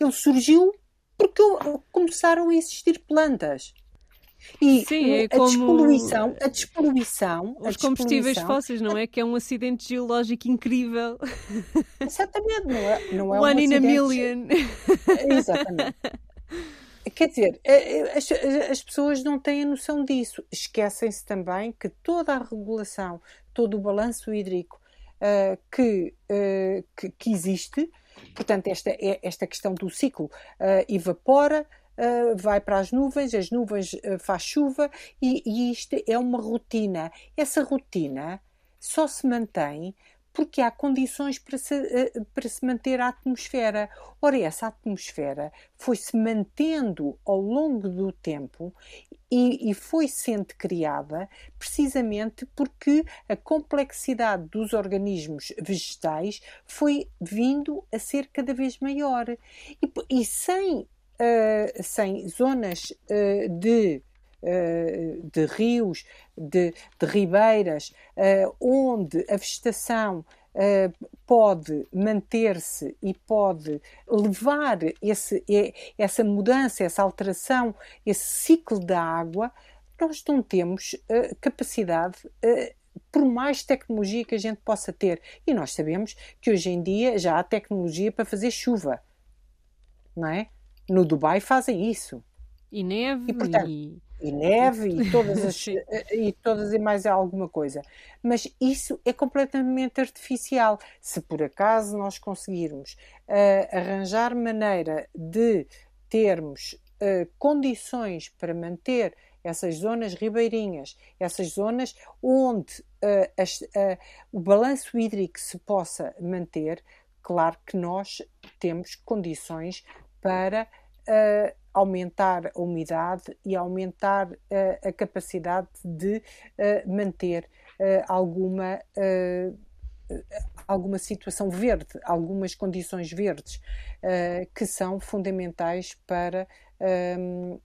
Ele surgiu porque começaram a existir plantas. E Sim, é a, despoluição, a despoluição. Os combustíveis fósseis, não é? Que é um acidente geológico incrível. Exatamente, não é? Não é One um in acidente... a million. Exatamente. Quer dizer, é, é, as, as, pessoas não têm a noção disso. Esquecem-se também que toda a regulação, todo o balanço hídrico uh, que, uh, que, que, existe, portanto, esta, é, esta questão do ciclo uh, evapora, vai para as nuvens, as nuvens faz chuva e, e isto é uma rotina. Essa rotina só se mantém porque há condições para se, eh, para se manter a atmosfera. Ora, essa atmosfera foi-se mantendo ao longo do tempo e, e, foi sendo criada precisamente porque a complexidade dos organismos vegetais foi vindo a ser cada vez maior. E, e sem, uh, sem zonas uh, de de rios, de, de ribeiras, eh, onde a vegetação Uh, pode manter-se e pode levar esse, essa mudança, essa alteração, esse ciclo da água, nós não temos capacidade. Por mais tecnologia que a gente possa ter. E nós sabemos que hoje em dia já há tecnologia para fazer chuva. Não é? No Dubai fazem isso. E neve, e, portanto, e e neve e todas as e todas e mais alguma coisa. Mas isso é completamente artificial. Se por acaso nós conseguirmos uh, arranjar maneira de termos uh, condições para manter essas zonas ribeirinhas, essas zonas onde uh, as, o balanço hídrico se possa manter, claro que nós temos condições para aumentar a umidade e aumentar uh, a capacidade de uh, manter uh, alguma, alguma situação verde, algumas condições verdes que são fundamentais para. Um,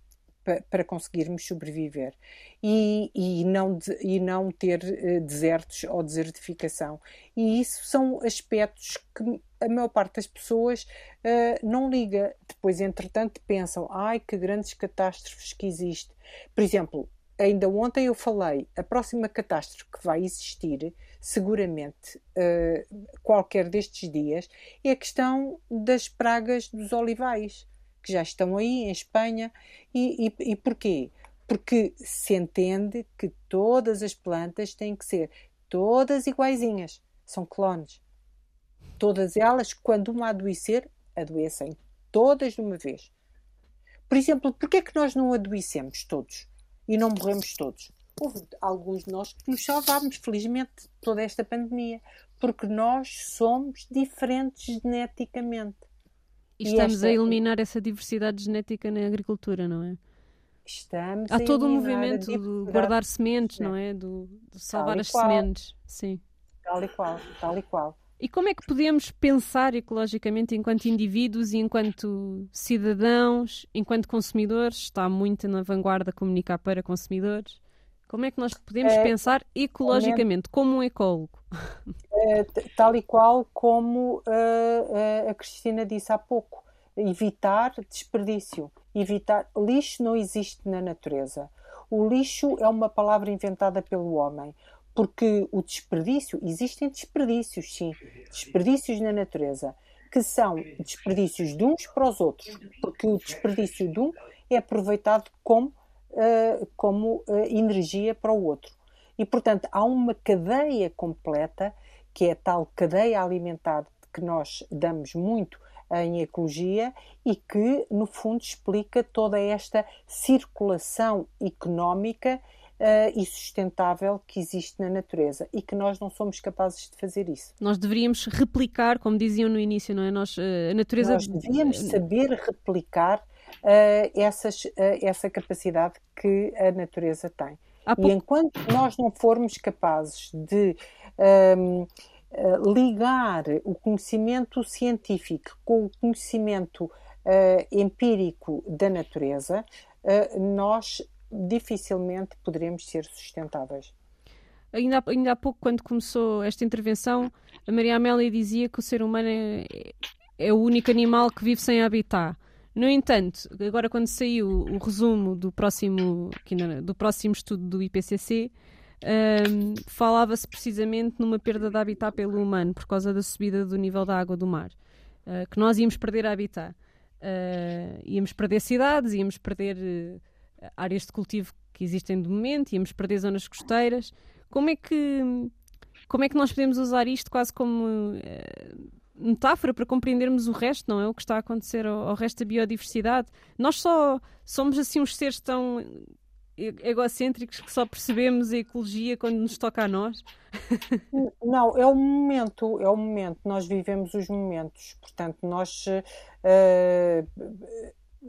para conseguirmos sobreviver e, e, não, de, e não ter uh, desertos ou desertificação. E isso são aspectos que a maior parte das pessoas uh, não liga. Depois, entretanto, pensam: ai, que grandes catástrofes que existem. Por exemplo, ainda ontem eu falei: a próxima catástrofe que vai existir, seguramente, uh, qualquer destes dias, é a questão das pragas dos olivais que já estão aí em Espanha. E, e, e porquê? Porque se entende que todas as plantas têm que ser todas iguaizinhas, são clones. Todas elas, quando uma adoecer, adoecem todas de uma vez. Por exemplo, porquê é que nós não adoecemos todos e não morremos todos? Houve alguns de nós que nos salvámos, felizmente, toda esta pandemia, porque nós somos diferentes geneticamente. E estamos esta... a eliminar essa diversidade genética na agricultura, não é? Estamos Há todo um movimento de guardar sementes, não é? Do, de salvar as qual. sementes. Sim. Tal e qual, tal e qual. E como é que podemos pensar ecologicamente enquanto indivíduos e enquanto cidadãos, enquanto consumidores? Está muito na vanguarda comunicar para consumidores. Como é que nós podemos é, pensar ecologicamente, como um ecólogo? É, tal e qual como uh, a Cristina disse há pouco, evitar desperdício. Evitar lixo não existe na natureza. O lixo é uma palavra inventada pelo homem, porque o desperdício, existem desperdícios, sim, desperdícios na natureza, que são desperdícios de uns para os outros, porque o desperdício de um é aproveitado como uh, como energia para o outro. E, portanto, há uma cadeia completa, que é a tal cadeia alimentar que nós damos muito em ecologia e que, no fundo, explica toda esta circulação económica uh, e sustentável que existe na natureza e que nós não somos capazes de fazer isso. Nós deveríamos replicar, como diziam no início, não é? Nós, uh, a natureza... Nós devíamos saber replicar uh, essas, uh, essa capacidade que a natureza tem. E enquanto nós não formos capazes de um, eh, ligar o conhecimento científico com o conhecimento empírico da natureza, nós dificilmente poderemos ser sustentáveis. Ainda, ainda há pouco, quando começou esta intervenção, a Maria Amélia dizia que o ser humano é, é o único animal que vive sem habitat. No entanto, agora quando saiu o resumo do próximo, do próximo estudo do IPCC, um, falava-se precisamente numa perda de habitat pelo humano por causa da subida do nível da água do mar. Uh, que nós íamos perder habitat. Uh, íamos perder cidades, íamos perder uh, áreas de cultivo que existem de momento, íamos perder zonas costeiras. Como é que, como é que nós podemos usar isto quase como metáfora para compreendermos o resto, não é? O que está a acontecer ao, ao resto da biodiversidade. Nós só somos assim uns seres tão egocêntricos que só percebemos a ecologia quando nos toca a nós? Não, é o momento, é o momento. Nós vivemos os momentos. Portanto, nós, uh,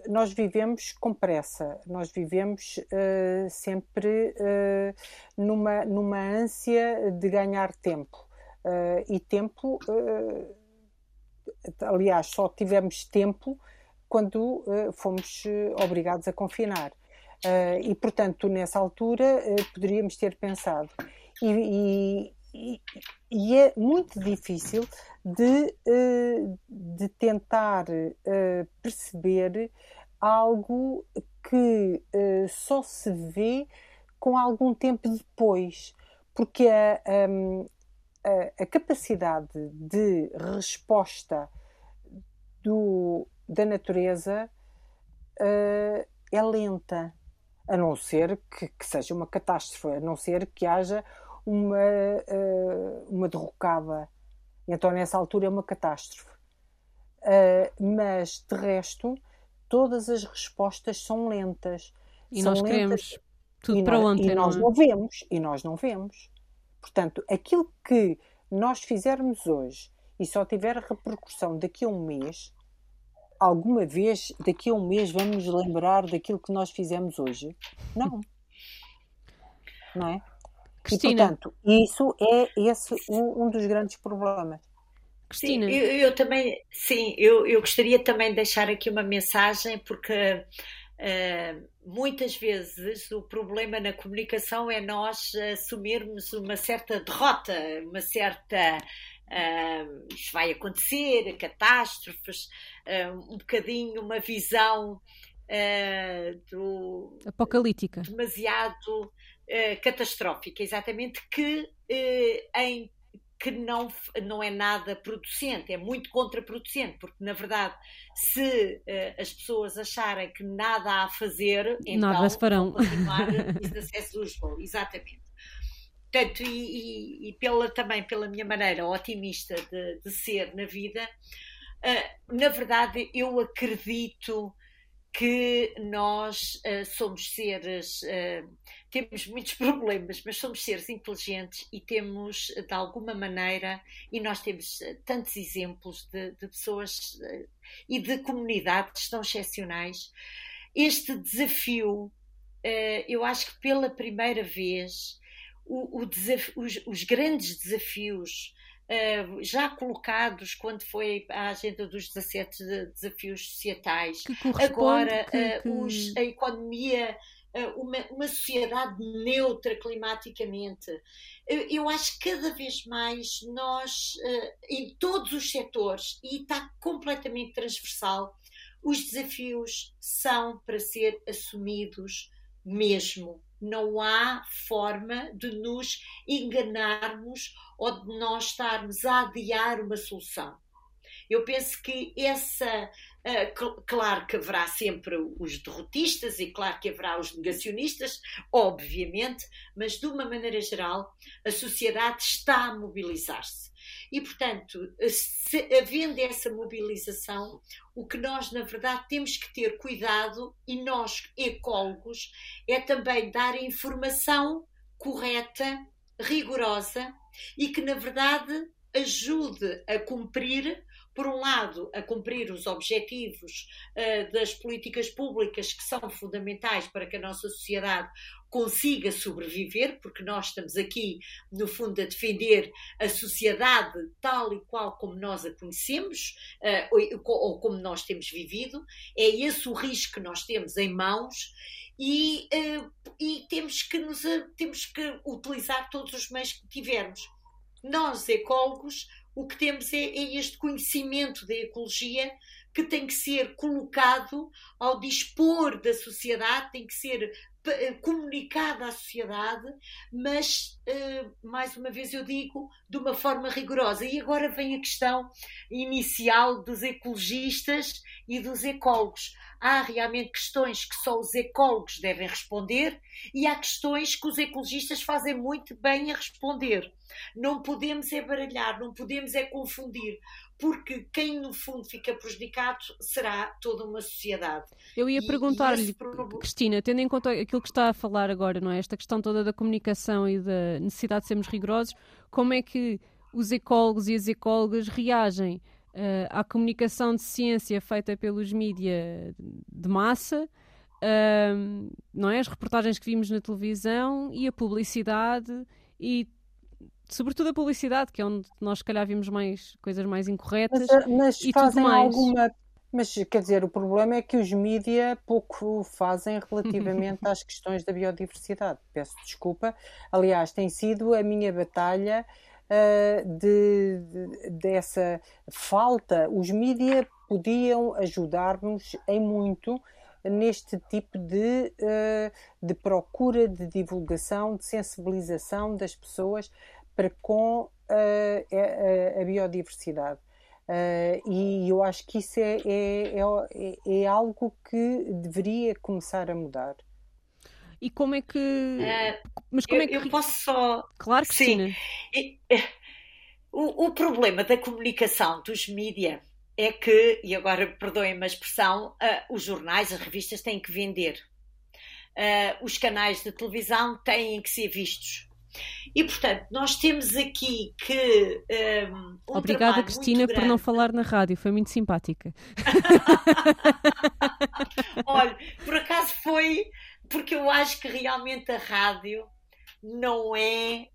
nós vivemos com pressa. Nós vivemos uh, sempre uh, numa, numa ânsia de ganhar tempo. e tempo aliás, só tivemos tempo quando uh, fomos uh, obrigados a confinar. Uh, e, portanto, nessa altura poderíamos ter pensado. E, e, e, é muito difícil de, de tentar perceber algo que só se vê com algum tempo depois, porque a, a, a capacidade de resposta do, da natureza uh, é lenta. a não ser que, que, seja uma catástrofe, a não ser que haja uma, uh, uma derrocada. Então, nessa altura, é uma catástrofe. Uh, mas, de resto, todas as respostas são lentas. E são nós lentas, queremos tudo para ontem. E nós não, é? não vemos, e nós não vemos. Portanto, aquilo que nós fizermos hoje e só tiver repercussão daqui a um mês, alguma vez daqui a um mês vamos lembrar daquilo que nós fizemos hoje? Não. Não é? Cristina. E, portanto, isso é esse um, um dos grandes problemas. Cristina. Sim, eu, eu, também, sim, eu, eu gostaria também de deixar aqui uma mensagem, porque uh, muitas vezes o problema na comunicação é nós assumirmos uma certa derrota, uma certa uh, isto vai acontecer, catástrofes, uh, um bocadinho uma visão do, apocalíptica. demasiado catastrófica, exatamente que em que não, não é nada producente, é muito contraproducente, porque na verdade, se uh, as pessoas acharem que nada há a fazer, nada então se farão. continuar business as usual, exatamente. Portanto, e, e, e, pela, também pela minha maneira otimista de, de ser na vida, uh, na verdade eu acredito que nós uh, somos seres, uh, temos muitos problemas, mas somos seres inteligentes e temos, de alguma maneira, e nós temos tantos exemplos de, de pessoas e de comunidades tão excepcionais. Este desafio, eu acho que pela primeira vez, o, o os, os, grandes desafios uh, já colocados quando foi a agenda dos 17 desafios societais, agora que, uh, que... Os, a economia uma, uma, sociedade neutra climaticamente. Eu acho que cada vez mais nós, em todos os setores, e está completamente transversal, os desafios são para ser assumidos mesmo não há forma de nos enganarmos ou de nós estarmos a adiar uma solução. Eu penso que essa. Uh, claro que haverá sempre os derrotistas e claro que haverá os negacionistas, obviamente, mas de uma maneira geral, a sociedade está a mobilizar-se. E, portanto, se, havendo essa mobilização, o que nós, na verdade, temos que ter cuidado, e nós, ecólogos, é também dar a informação correta, rigorosa e que, na verdade, ajude a cumprir por um lado, a cumprir os objetivos uh, das políticas públicas que são fundamentais para que a nossa sociedade consiga sobreviver, porque nós estamos aqui, no fundo, a defender a sociedade tal e qual como nós a conhecemos, uh, ou, ou como nós temos vivido. É esse o risco que nós temos em mãos. E, uh, e temos, que nos, temos que utilizar todos os meios que tivermos. Nós, ecólogos, o que temos é, é este conhecimento da ecologia que tem que ser colocado ao dispor da sociedade, tem que ser eh, comunicado à sociedade, mas, eh, mais uma vez eu digo, de uma forma rigorosa. E agora vem a questão inicial dos ecologistas e dos ecólogos. Há realmente questões que só os ecólogos devem responder e há questões que os ecologistas fazem muito bem a responder. Não podemos é baralhar, não podemos é confundir, porque quem no fundo fica prejudicado será toda uma sociedade. Eu ia perguntar-lhe, Cristina, tendo em conta aquilo que está a falar agora, não é? Esta questão toda da comunicação e da necessidade de sermos rigorosos, como é que os ecólogos e as ecólogas reagem uh, à comunicação de ciência feita pelos mídias de massa? Uh, não é? As reportagens que vimos na televisão e a publicidade e sobretudo a publicidade, que é onde nós se calhar vimos mais coisas mais incorretas mas, mas e fazem tudo mais. alguma mas quer dizer, o problema é que os mídia pouco fazem relativamente às questões da biodiversidade. Peço desculpa. Aliás, tem sido a minha batalha uh, de, de, dessa falta. Os mídia podiam ajudar-nos em muito neste tipo de, uh, de procura de divulgação, de sensibilização das pessoas para com uh, a, a, biodiversidade. Uh, e eu acho que isso é, é, é, é, algo que deveria começar a mudar. E como é que. Uh, mas como eu, é que. Eu posso só. Claro que sim. sim. O, o problema da comunicação dos mídias é que, e agora perdoem-me a expressão, uh, os jornais, as revistas têm que vender. Uh, os canais de televisão têm que ser vistos. E, portanto, nós temos aqui que. Um, um Obrigada, Cristina, por não falar na rádio, foi muito simpática. Olha, por acaso foi porque eu acho que realmente a rádio não é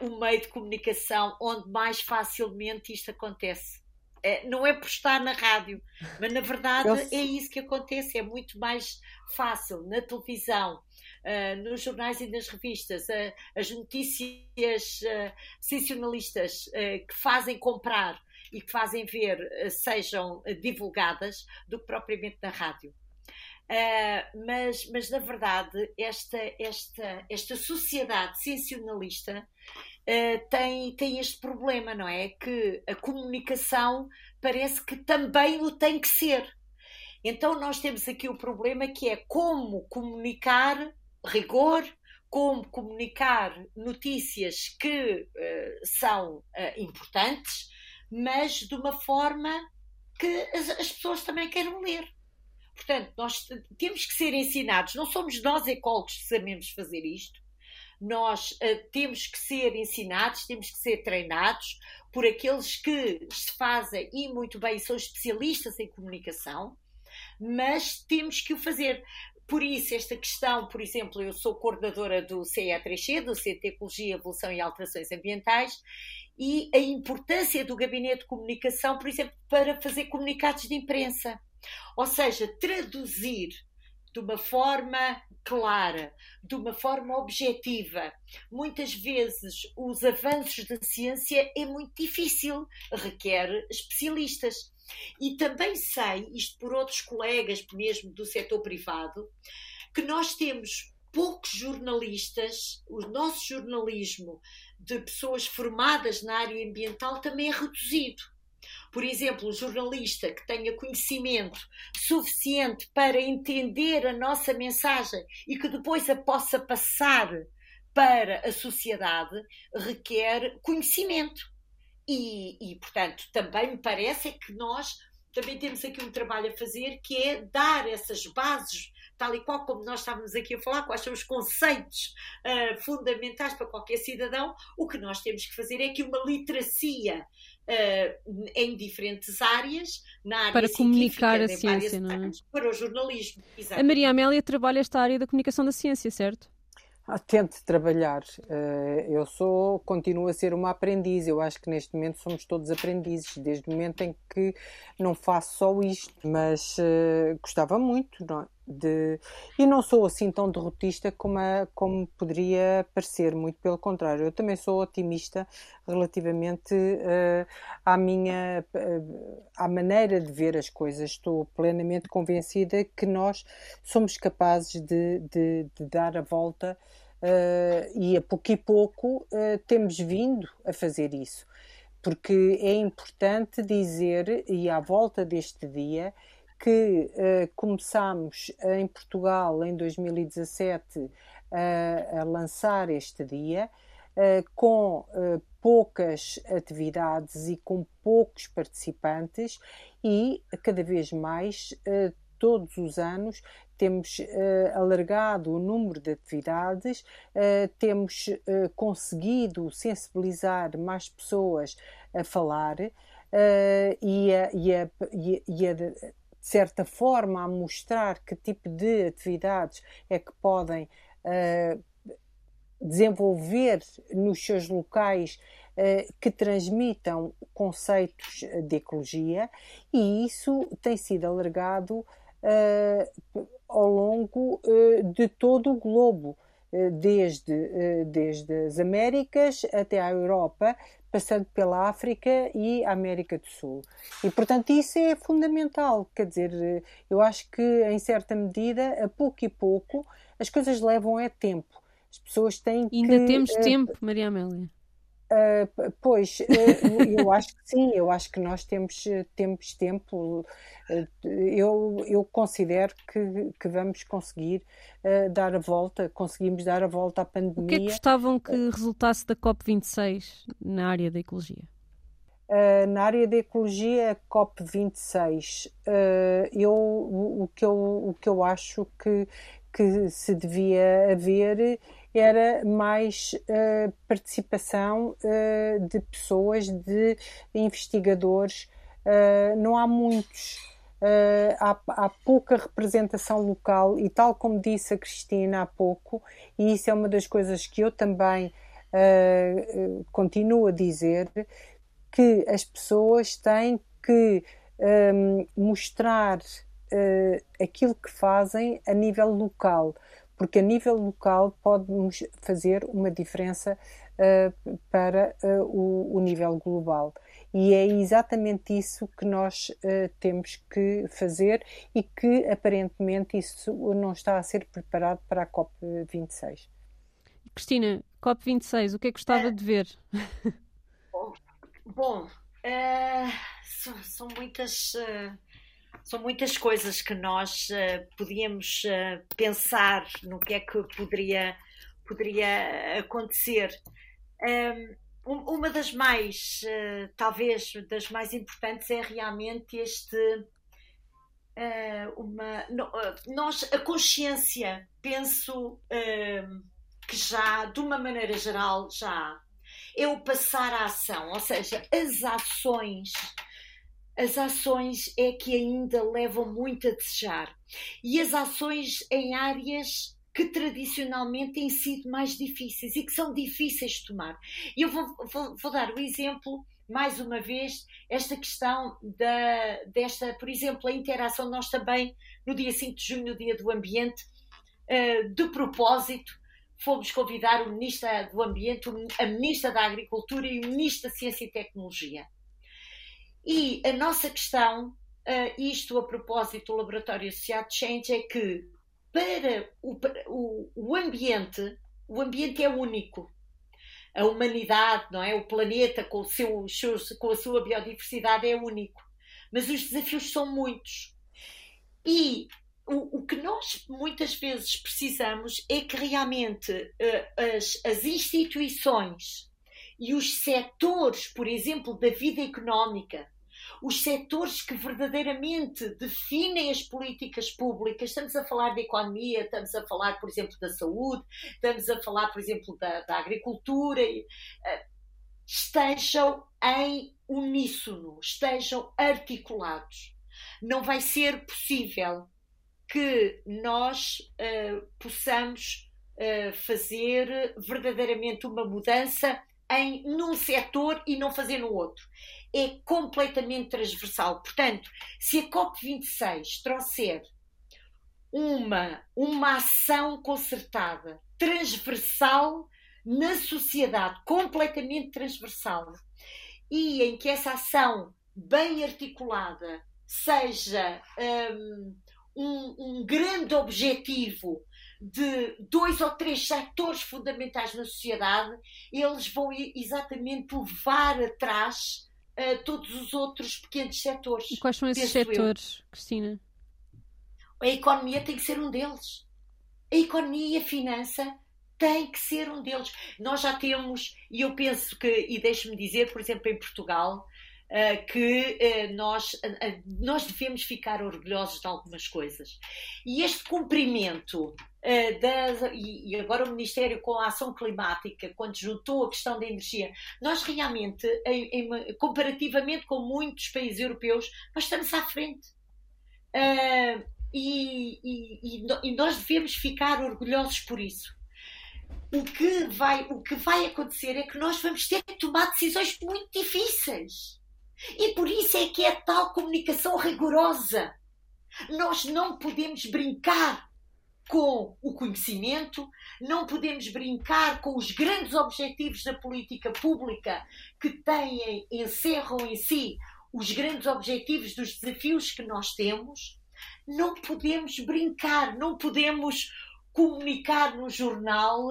uh, o meio de comunicação onde mais facilmente isto acontece. Uh, não é por estar na rádio, mas na verdade eu... é isso que acontece, é muito mais fácil na televisão uh, nos jornais e nas revistas, uh, as notícias uh, sensacionalistas que fazem comprar e que fazem ver sejam divulgadas do que propriamente na rádio. Uh, mas, mas, na verdade, esta, esta, esta sociedade sensacionalista uh, tem, tem este problema, não é? Que a comunicação parece que também o tem que ser. Então, nós temos aqui o problema que é como comunicar rigor, como comunicar notícias que uh, são uh, importantes, mas de uma forma que as, as, pessoas também queiram ler. Portanto, nós temos que ser ensinados, não somos nós ecólogos que sabemos fazer isto, nós uh, temos que ser ensinados, temos que ser treinados por aqueles que se fazem e muito bem são especialistas em comunicação, mas temos que o fazer. Por isso, esta questão, por exemplo, eu sou coordenadora do CE3C, do Centro de Ecologia, Evolução e Alterações Ambientais, e a importância do gabinete de comunicação, por exemplo, para fazer comunicados de imprensa. Ou seja, traduzir de uma forma clara, de uma forma objetiva. Muitas vezes os avanços da ciência é muito difícil, requer especialistas. E também sei, isto por outros colegas mesmo do setor privado, que nós temos poucos jornalistas, o nosso jornalismo de pessoas formadas na área ambiental também é reduzido. Por exemplo, um jornalista que tenha conhecimento suficiente para entender a nossa mensagem e que depois a possa passar para a sociedade requer conhecimento. E, e, portanto, também me parece é que nós também temos aqui um trabalho a fazer que é dar essas bases, tal e qual como nós estávamos aqui a falar, quais são os conceitos uh, fundamentais para qualquer cidadão. O que nós temos que fazer é que uma literacia uh, em diferentes áreas, na área para comunicar a ciência, não é? Para o jornalismo. Exatamente. A Maria Amélia trabalha esta área da comunicação da ciência, certo? Ah, tente trabalhar. Eh, eu sou, continuo a ser uma aprendiz. Eu acho que neste momento somos todos aprendizes, desde o momento em que não faço só isto, mas uh, gostava muito não, é? De. E não sou assim tão derrotista como, a, como poderia parecer, muito pelo contrário. Eu também sou otimista relativamente uh, à minha. Uh, à maneira de ver as coisas. Estou plenamente convencida que nós somos capazes de, de, de dar a volta. Uh, e a pouco e pouco temos vindo a fazer isso, porque é importante dizer, e à volta deste dia, que uh, começámos em Portugal em 2017 uh, a lançar este dia, uh, com uh, poucas atividades e com poucos participantes, e cada vez mais, todos os anos, temos alargado o número de atividades, temos conseguido sensibilizar mais pessoas a falar. e, a, e, a, e a de certa forma, a mostrar que tipo de atividades é que podem uh, desenvolver nos seus locais uh, que transmitam conceitos de ecologia, e isso tem sido alargado uh, ao longo de todo o globo desde, desde as Américas até à Europa, passando pela África e a América do Sul. E, portanto, isso é fundamental. Quer dizer, eu acho que, em certa medida, a pouco e pouco, as coisas levam é tempo. As pessoas têm Ainda que... Ainda temos uh, tempo, Maria Amélia. Uh, pois, uh, eu acho que sim, eu acho que nós temos, temos tempo. Uh, eu, eu considero que, que vamos conseguir dar a volta, conseguimos dar a volta à pandemia. O que é que gostavam que resultasse da COP26 na área da ecologia? na área da ecologia, COP26, eu, o, que eu, o que eu acho que, que se devia haver era mais uh, participação uh, de pessoas, de investigadores. Uh, não há muitos. Há, há, pouca representação local e tal como disse a Cristina há pouco, e isso é uma das coisas que eu também continuo a dizer, que as pessoas têm que um, mostrar aquilo que fazem a nível local porque a nível local pode-nos fazer uma diferença uh, para uh, o, o, nível global. E é exatamente isso que nós uh, temos que fazer e que aparentemente isso não está a ser preparado para a COP26. Cristina, COP26, o que é que gostava de ver? Bom, são, são, muitas são muitas coisas que nós uh, podíamos uh, pensar no que é que poderia, poderia acontecer. Um, uma das mais, uh, talvez, das mais importantes é realmente este. uma, no, nós, a consciência, penso que já, de uma maneira geral, já é o passar à ação, ou seja, as ações as ações é que ainda levam muito a desejar. E as ações em áreas que tradicionalmente têm sido mais difíceis e que são difíceis de tomar. E eu vou, vou, vou, dar o exemplo, mais uma vez, esta questão da, desta, por exemplo, a interação, nós também, no dia 5 de junho, no Dia do Ambiente, uh, de propósito, fomos convidar o Ministro do Ambiente, a Ministra da Agricultura e o Ministro da Ciência e Tecnologia. E a nossa questão, uh, isto a propósito do Laboratório Associado Change, é que para o, o, o ambiente, o ambiente é único. A humanidade, não é? O planeta com, o seu, com a sua biodiversidade é único. Mas os desafios são muitos. E o, o, que nós muitas vezes precisamos é que realmente uh, as, as instituições e os setores, por exemplo, da vida económica, os setores que verdadeiramente definem as políticas públicas. Estamos a falar da economia, estamos a falar, por exemplo, da saúde, estamos a falar, por exemplo, da, da agricultura. Eh, estejam em uníssono, estejam articulados. Não vai ser possível que nós uh, possamos uh, fazer verdadeiramente uma mudança em num setor e não fazer no outro é completamente transversal. Portanto, se a COP26 trouxer uma, uma ação concertada, transversal na sociedade, completamente transversal, e em que essa ação bem articulada seja um, um, um grande objetivo de dois ou três setores fundamentais na sociedade, eles vão exatamente levar atrás todos os outros pequenos setores. E quais são esses setores, eu. Cristina? A economia tem que ser um deles. A economia e a finança tem que ser um deles. Nós já temos, e eu penso que, e deixe-me dizer, por exemplo, em Portugal, que uh, nós, uh, nós devemos ficar orgulhosos de algumas coisas. E este cumprimento das, e, agora o Ministério com a ação climática, quando juntou a questão da energia, nós realmente, em, em, comparativamente com muitos países europeus, nós estamos à frente. E, e, e, nós devemos ficar orgulhosos por isso. O que, vai, o que vai acontecer é que nós vamos ter que tomar decisões muito difíceis. E por isso é que é tal comunicação rigorosa. Nós não podemos brincar com o conhecimento, não podemos brincar com os grandes objetivos da política pública que têm, encerram em si os grandes objetivos dos desafios que nós temos. Não podemos brincar, não podemos comunicar no jornal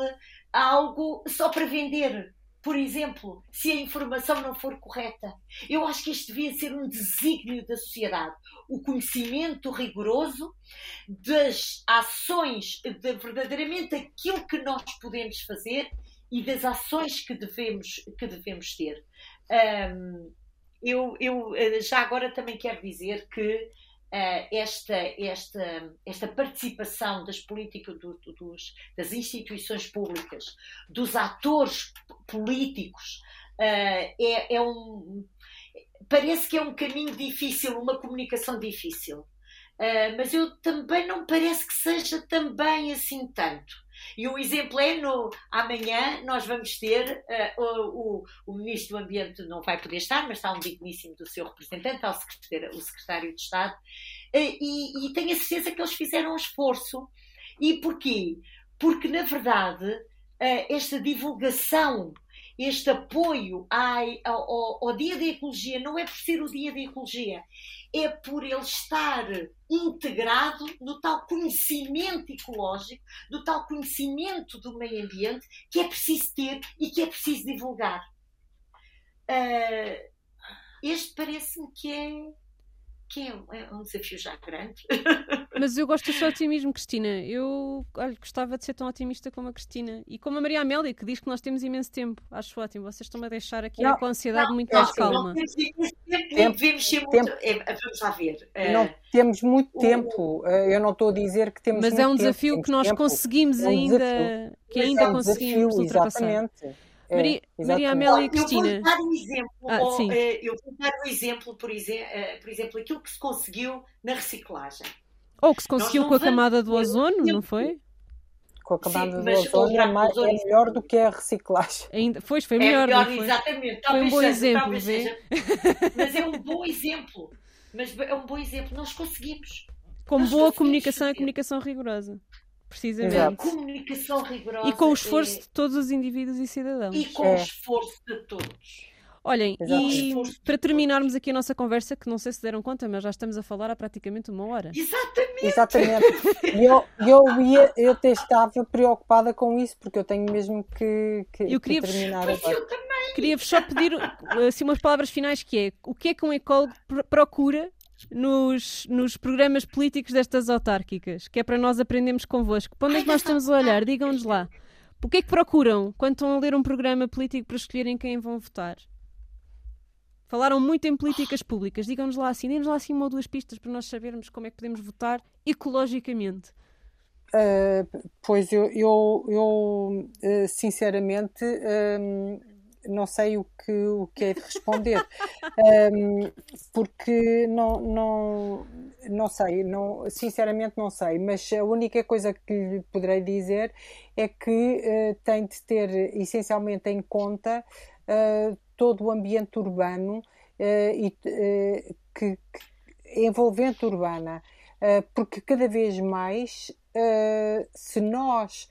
algo só para vender. Por exemplo, se a informação não for correta. Eu acho que este devia ser um desígnio da sociedade. O conhecimento rigoroso das ações, de verdadeiramente aquilo que nós podemos fazer e das ações que devemos, que devemos ter. Um, eu, eu eh, já agora também quero dizer que esta, esta, esta participação das políticas, do, dos, das instituições públicas, dos atores políticos, uh, é, é um. Parece que é um caminho difícil, uma comunicação difícil. Uh, mas eu também não parece que seja também assim tanto. E o exemplo é no amanhã nós vamos ter uh, o, o, o, Ministro do Ambiente não vai poder estar, mas está um digníssimo do seu representante, ao secretário, o Secretário de Estado, uh, e, e tenho a certeza que eles fizeram um esforço. E porquê? Porque, na verdade, uh, esta divulgação este apoio ao, ao, Dia da Ecologia não é por ser o Dia da Ecologia, é por ele estar integrado no tal conhecimento ecológico, no tal conhecimento do meio ambiente que é preciso ter e que é preciso divulgar. Uh, este parece-me que é que é um, é um desafio já grande. Mas eu gosto do seu otimismo, Cristina. Eu olha, gostava de ser tão otimista como a Cristina. E como a Maria Amélia, que diz que nós temos imenso tempo. Acho ótimo. Vocês estão-me a deixar aqui não, com a ansiedade não, muito mais calma. Não tempo, devemos ser muito. É, vamos lá ver. Não uh, temos muito o... tempo. Eh, eu não estou a dizer que temos Mas é um desafio tempo, que nós tempo. conseguimos é um ainda. Desafio. Que ainda é um conseguimos desafio, ultrapassar. Exatamente. É, Maria, Maria Amélia e Cristina. Eu vou dar um exemplo. Ah, ou, eh, eu vou dar um exemplo, por exemplo, eh, por exemplo, aquilo que se conseguiu na reciclagem. Ou que se conseguiu com a camada do ozono, não foi? Com a camada Sim, do ozono é, mais, é melhor do que a reciclagem. Ainda, foi, foi melhor. É melhor, foi? exatamente. Talvez foi um bom seja, exemplo, seja, mas é um bom exemplo. Mas é um bom exemplo. Nós conseguimos. Com Nós boa comunicação e comunicação rigorosa. Precisamente. Exato. Comunicação rigorosa. E com o esforço é... de todos os indivíduos e cidadãos. E com é. o esforço de todos. Olhem, e para terminarmos aqui a nossa conversa, que não sei se deram conta, mas já estamos a falar há praticamente uma hora. Exatamente! Exatamente. eu, eu, ia, eu até estava preocupada com isso, porque eu tenho mesmo que, que, eu queria que terminar vos, agora. Eu também. Queria-vos só pedir assim, umas palavras finais que é o que é que um ecólogo procura nos, nos programas políticos destas autárquicas, que é para nós aprendermos convosco. Para onde é que nós estamos a olhar? Digam-nos lá. O que é que procuram quando estão a ler um programa político para escolherem quem vão votar? Falaram muito em políticas públicas. Digam-nos lá assim, deem-nos lá assim uma ou duas pistas para nós sabermos como é que podemos votar ecologicamente. Uh, pois eu, eu, eu uh, sinceramente uh, não sei o que, o que é de responder, um, porque não, não, não sei, não, sinceramente não sei, mas a única coisa que lhe poderei dizer é que uh, tem de ter essencialmente em conta uh, todo o ambiente urbano uh, e que, que, envolvente urbana, porque cada vez mais se nós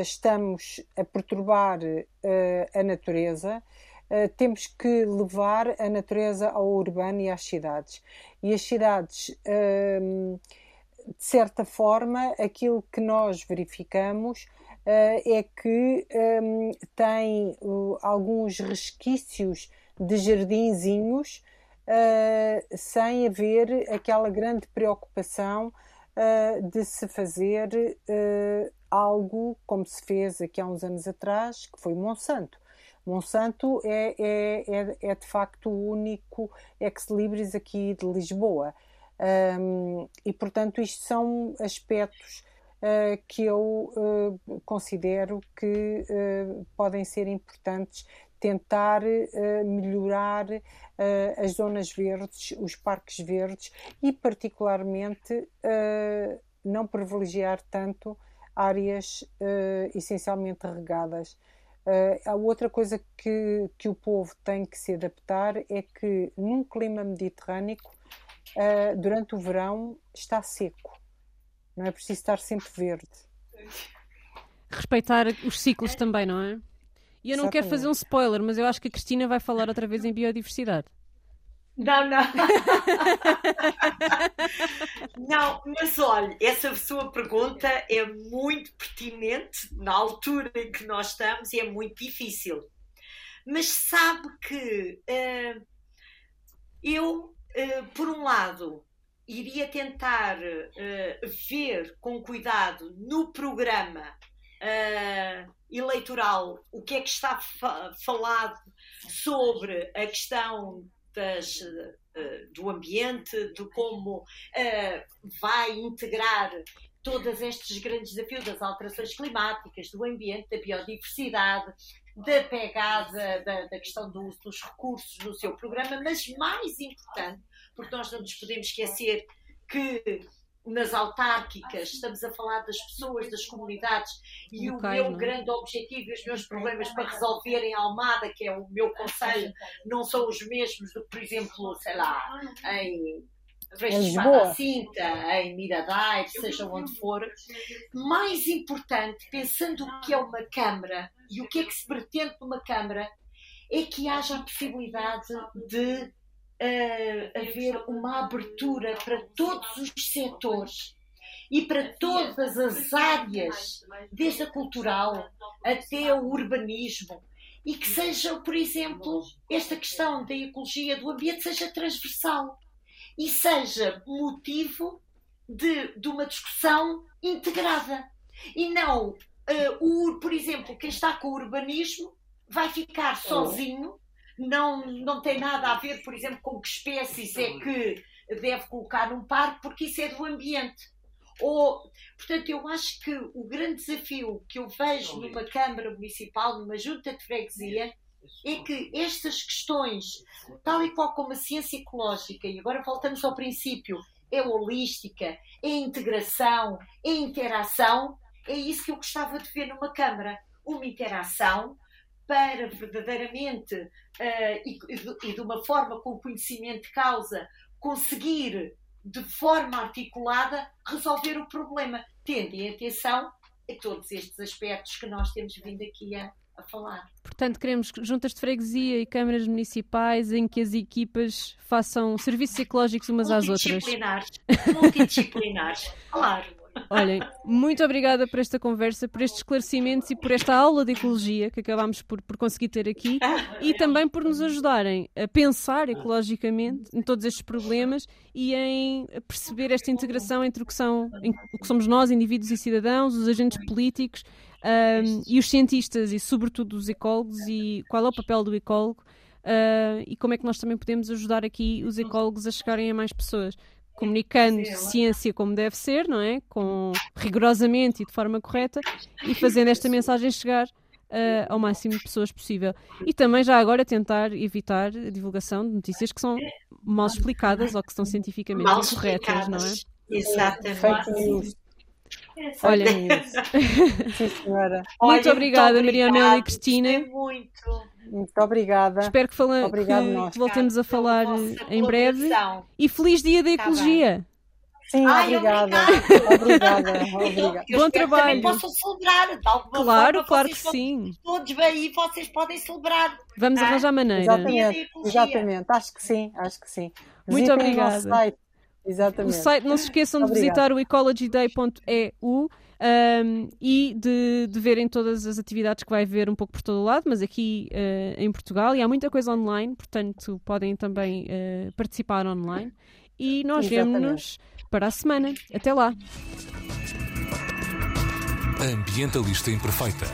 estamos a perturbar eh, a natureza, eh, temos que levar a natureza ao urbano e às cidades. E as cidades, ehm, de certa forma, aquilo que nós verificamos é que têm alguns resquícios de jardinzinhos sem haver aquela grande preocupação de se fazer algo como se fez aqui há uns anos atrás, que foi Monsanto. Monsanto é, é, é, é de facto o único ex-libris aqui de Lisboa. Um, e, portanto, isto são aspectos uh, que eu uh, considero que uh, podem ser importantes tentar melhorar as zonas verdes, os parques verdes e, particularmente, não privilegiar tanto áreas uh, essencialmente regadas. Uh, a outra coisa que, que o povo tem que se adaptar é que num clima mediterrâneo, uh, durante o verão, está seco. Não é preciso estar sempre verde. Respeitar os ciclos também, não é? E eu não Exatamente. quero fazer um spoiler, mas eu acho que a Cristina vai falar outra vez em biodiversidade. Não, não. não, mas olha, essa sua pergunta é muito pertinente na altura em que nós estamos e é muito difícil. mas sabe que uh, eu, uh, por um lado, iria tentar uh, ver com cuidado no programa eleitoral o que é que está fa falado sobre a questão das, do ambiente, de como vai integrar todos estes grandes desafios das alterações climáticas, do ambiente, da biodiversidade, da pegada da, da questão do uso dos recursos no seu programa, mas mais importante, porque nós não nos podemos esquecer que nas autárquicas estamos a falar das pessoas, das comunidades e o meu não? É? grande objetivo e os meus problemas para resolver em Almada, que é o meu conselho, não são os mesmos do que, por exemplo, sei lá, em Lisboa. Cinta, em Miradai, seja onde for. Mais importante, pensando o que é uma Câmara e o que é que se pretende numa Câmara, é que haja a possibilidade de uh, haver uma abertura para todos os setores e para todas as áreas, desde a cultural até o urbanismo, e que seja, por exemplo, esta questão da ecologia do ambiente seja transversal e seja motivo de, de uma discussão integrada. E não, uh, o, por exemplo, quem está com o urbanismo vai ficar sozinho, não, não tem nada a ver, por exemplo, com que espécies é que deve colocar num parque, porque isso é do ambiente. Ou, portanto, eu acho que o grande desafio que eu vejo numa Câmara Municipal, numa Junta de Freguesia, é que estas questões, tal e qual como a ciência ecológica, e agora voltamos ao princípio, é holística, é integração, é interação, é isso que eu gostava de ver numa Câmara. Uma interação para verdadeiramente uh, e, e de uma forma com conhecimento de causa conseguir de forma articulada resolver o problema, tendo em atenção a todos estes aspectos que nós temos vindo aqui a, a falar. Portanto, queremos juntas de freguesia e câmaras municipais em que as equipas façam serviços ecológicos umas às outras. Multidisciplinares. Multidisciplinares, claro. Olhem, muito obrigada por esta conversa, por estes esclarecimentos e por esta aula de ecologia que acabámos por, por conseguir ter aqui e também por nos ajudarem a pensar ecologicamente em todos estes problemas e em perceber esta integração entre o que, são, o que somos nós, indivíduos e cidadãos, os agentes políticos um, e os cientistas e, sobretudo, os ecólogos e qual é o papel do ecólogo uh, e como é que nós também podemos ajudar aqui os ecólogos a chegarem a mais pessoas. Comunicando ciência como deve ser, não é? Com, rigorosamente e de forma correta e fazendo esta mensagem chegar Uh, ao máximo de pessoas possível. E também já agora tentar evitar a divulgação de notícias que são mal explicadas ou que são cientificamente mal incorretas, não é? Exatamente. Olha isso. Sim, senhora. Muito Olha, obrigada, muito Maria Amélia e Cristina. Muito. Muito obrigada. Espero que, fala, que, que voltemos a falar em breve. E feliz dia da tá ecologia. Sim, Ai, obrigada. Obrigada. obrigada. Bom trabalho. possam celebrar. claro, forma, claro que sim. Todos aí vocês podem celebrar. Vamos tá? arranjar maneira. Exatamente, exatamente. Acho que sim, acho que sim. Muito obrigada. O site Exatamente. O site, não se esqueçam de visitar o ecologyday.eu um, e de, de verem todas as atividades que vai haver um pouco por todo o lado, mas aqui uh, em Portugal. E há muita coisa online, portanto podem também uh, participar online. E nós vemos-nos para a semana. Até lá. Ambientalista Imperfeita.